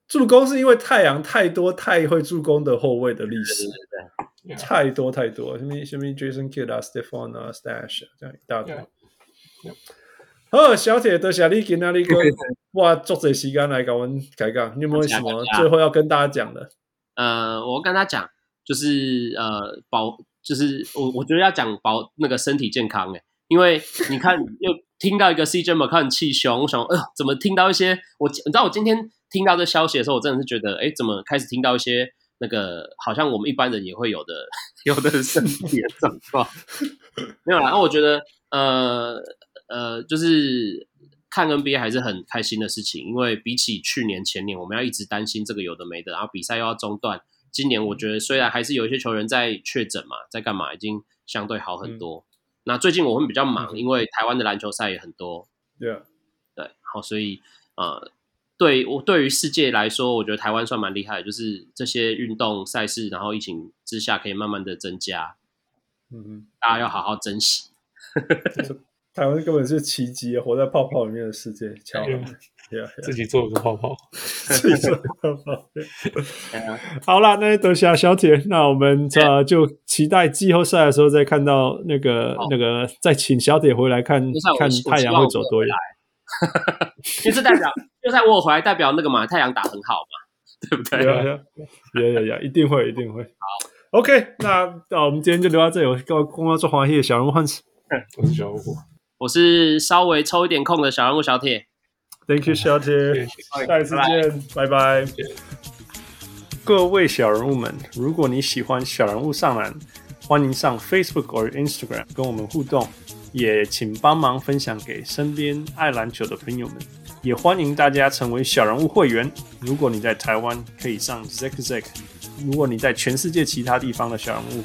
助攻是因为太阳太多太会助攻的后卫的历史，对对对，太多太多，什么什么 Jason Kidd 啊，Stephon 啊，Stash 这样一大堆。好，小铁的小丽给哪里个？哇，作者时间来跟我们开讲，你有没有什么最后要跟大家讲的？呃，我跟他讲，就是呃保，就是我我觉得要讲保那个身体健康诶，因为你看又听到一个 CJ McCollum 气胸，我想呃怎么听到一些我你知道我今天。听到这消息的时候，我真的是觉得，哎，怎么开始听到一些那个好像我们一般人也会有的 有的身体的状况？没有啦，然后我觉得，呃呃，就是看 NBA 还是很开心的事情，因为比起去年、前年，我们要一直担心这个有的没的，然后比赛又要中断。今年我觉得虽然还是有一些球员在确诊嘛，在干嘛，已经相对好很多。嗯、那最近我们比较忙，嗯、因为台湾的篮球赛也很多。对啊，对，好，所以呃。对我对于世界来说，我觉得台湾算蛮厉害的，就是这些运动赛事，然后疫情之下可以慢慢的增加，嗯嗯，大家要好好珍惜。台湾根本是奇迹啊，活在泡泡里面的世界，巧了，自己做个泡泡，自己做个泡泡。好啦，那等下小铁，那我们呃就期待季后赛的时候再看到那个那个，再请小铁回来看看太阳会走多远。其实 代表就在我回来，代表那个嘛，太阳打很好嘛，对不对？有有有，一定会一定会。好，OK，那那我们今天就留到这里。我告公要做华裔小人物汉斯，我是小人物，我是稍微抽一点空的小人物小铁。Thank you，小铁，下一次见，拜拜。各位小人物们，如果你喜欢小人物上篮，欢迎上 Facebook 或 Instagram 跟我们互动。也请帮忙分享给身边爱篮球的朋友们，也欢迎大家成为小人物会员。如果你在台湾，可以上 Zack Zack；如果你在全世界其他地方的小人物，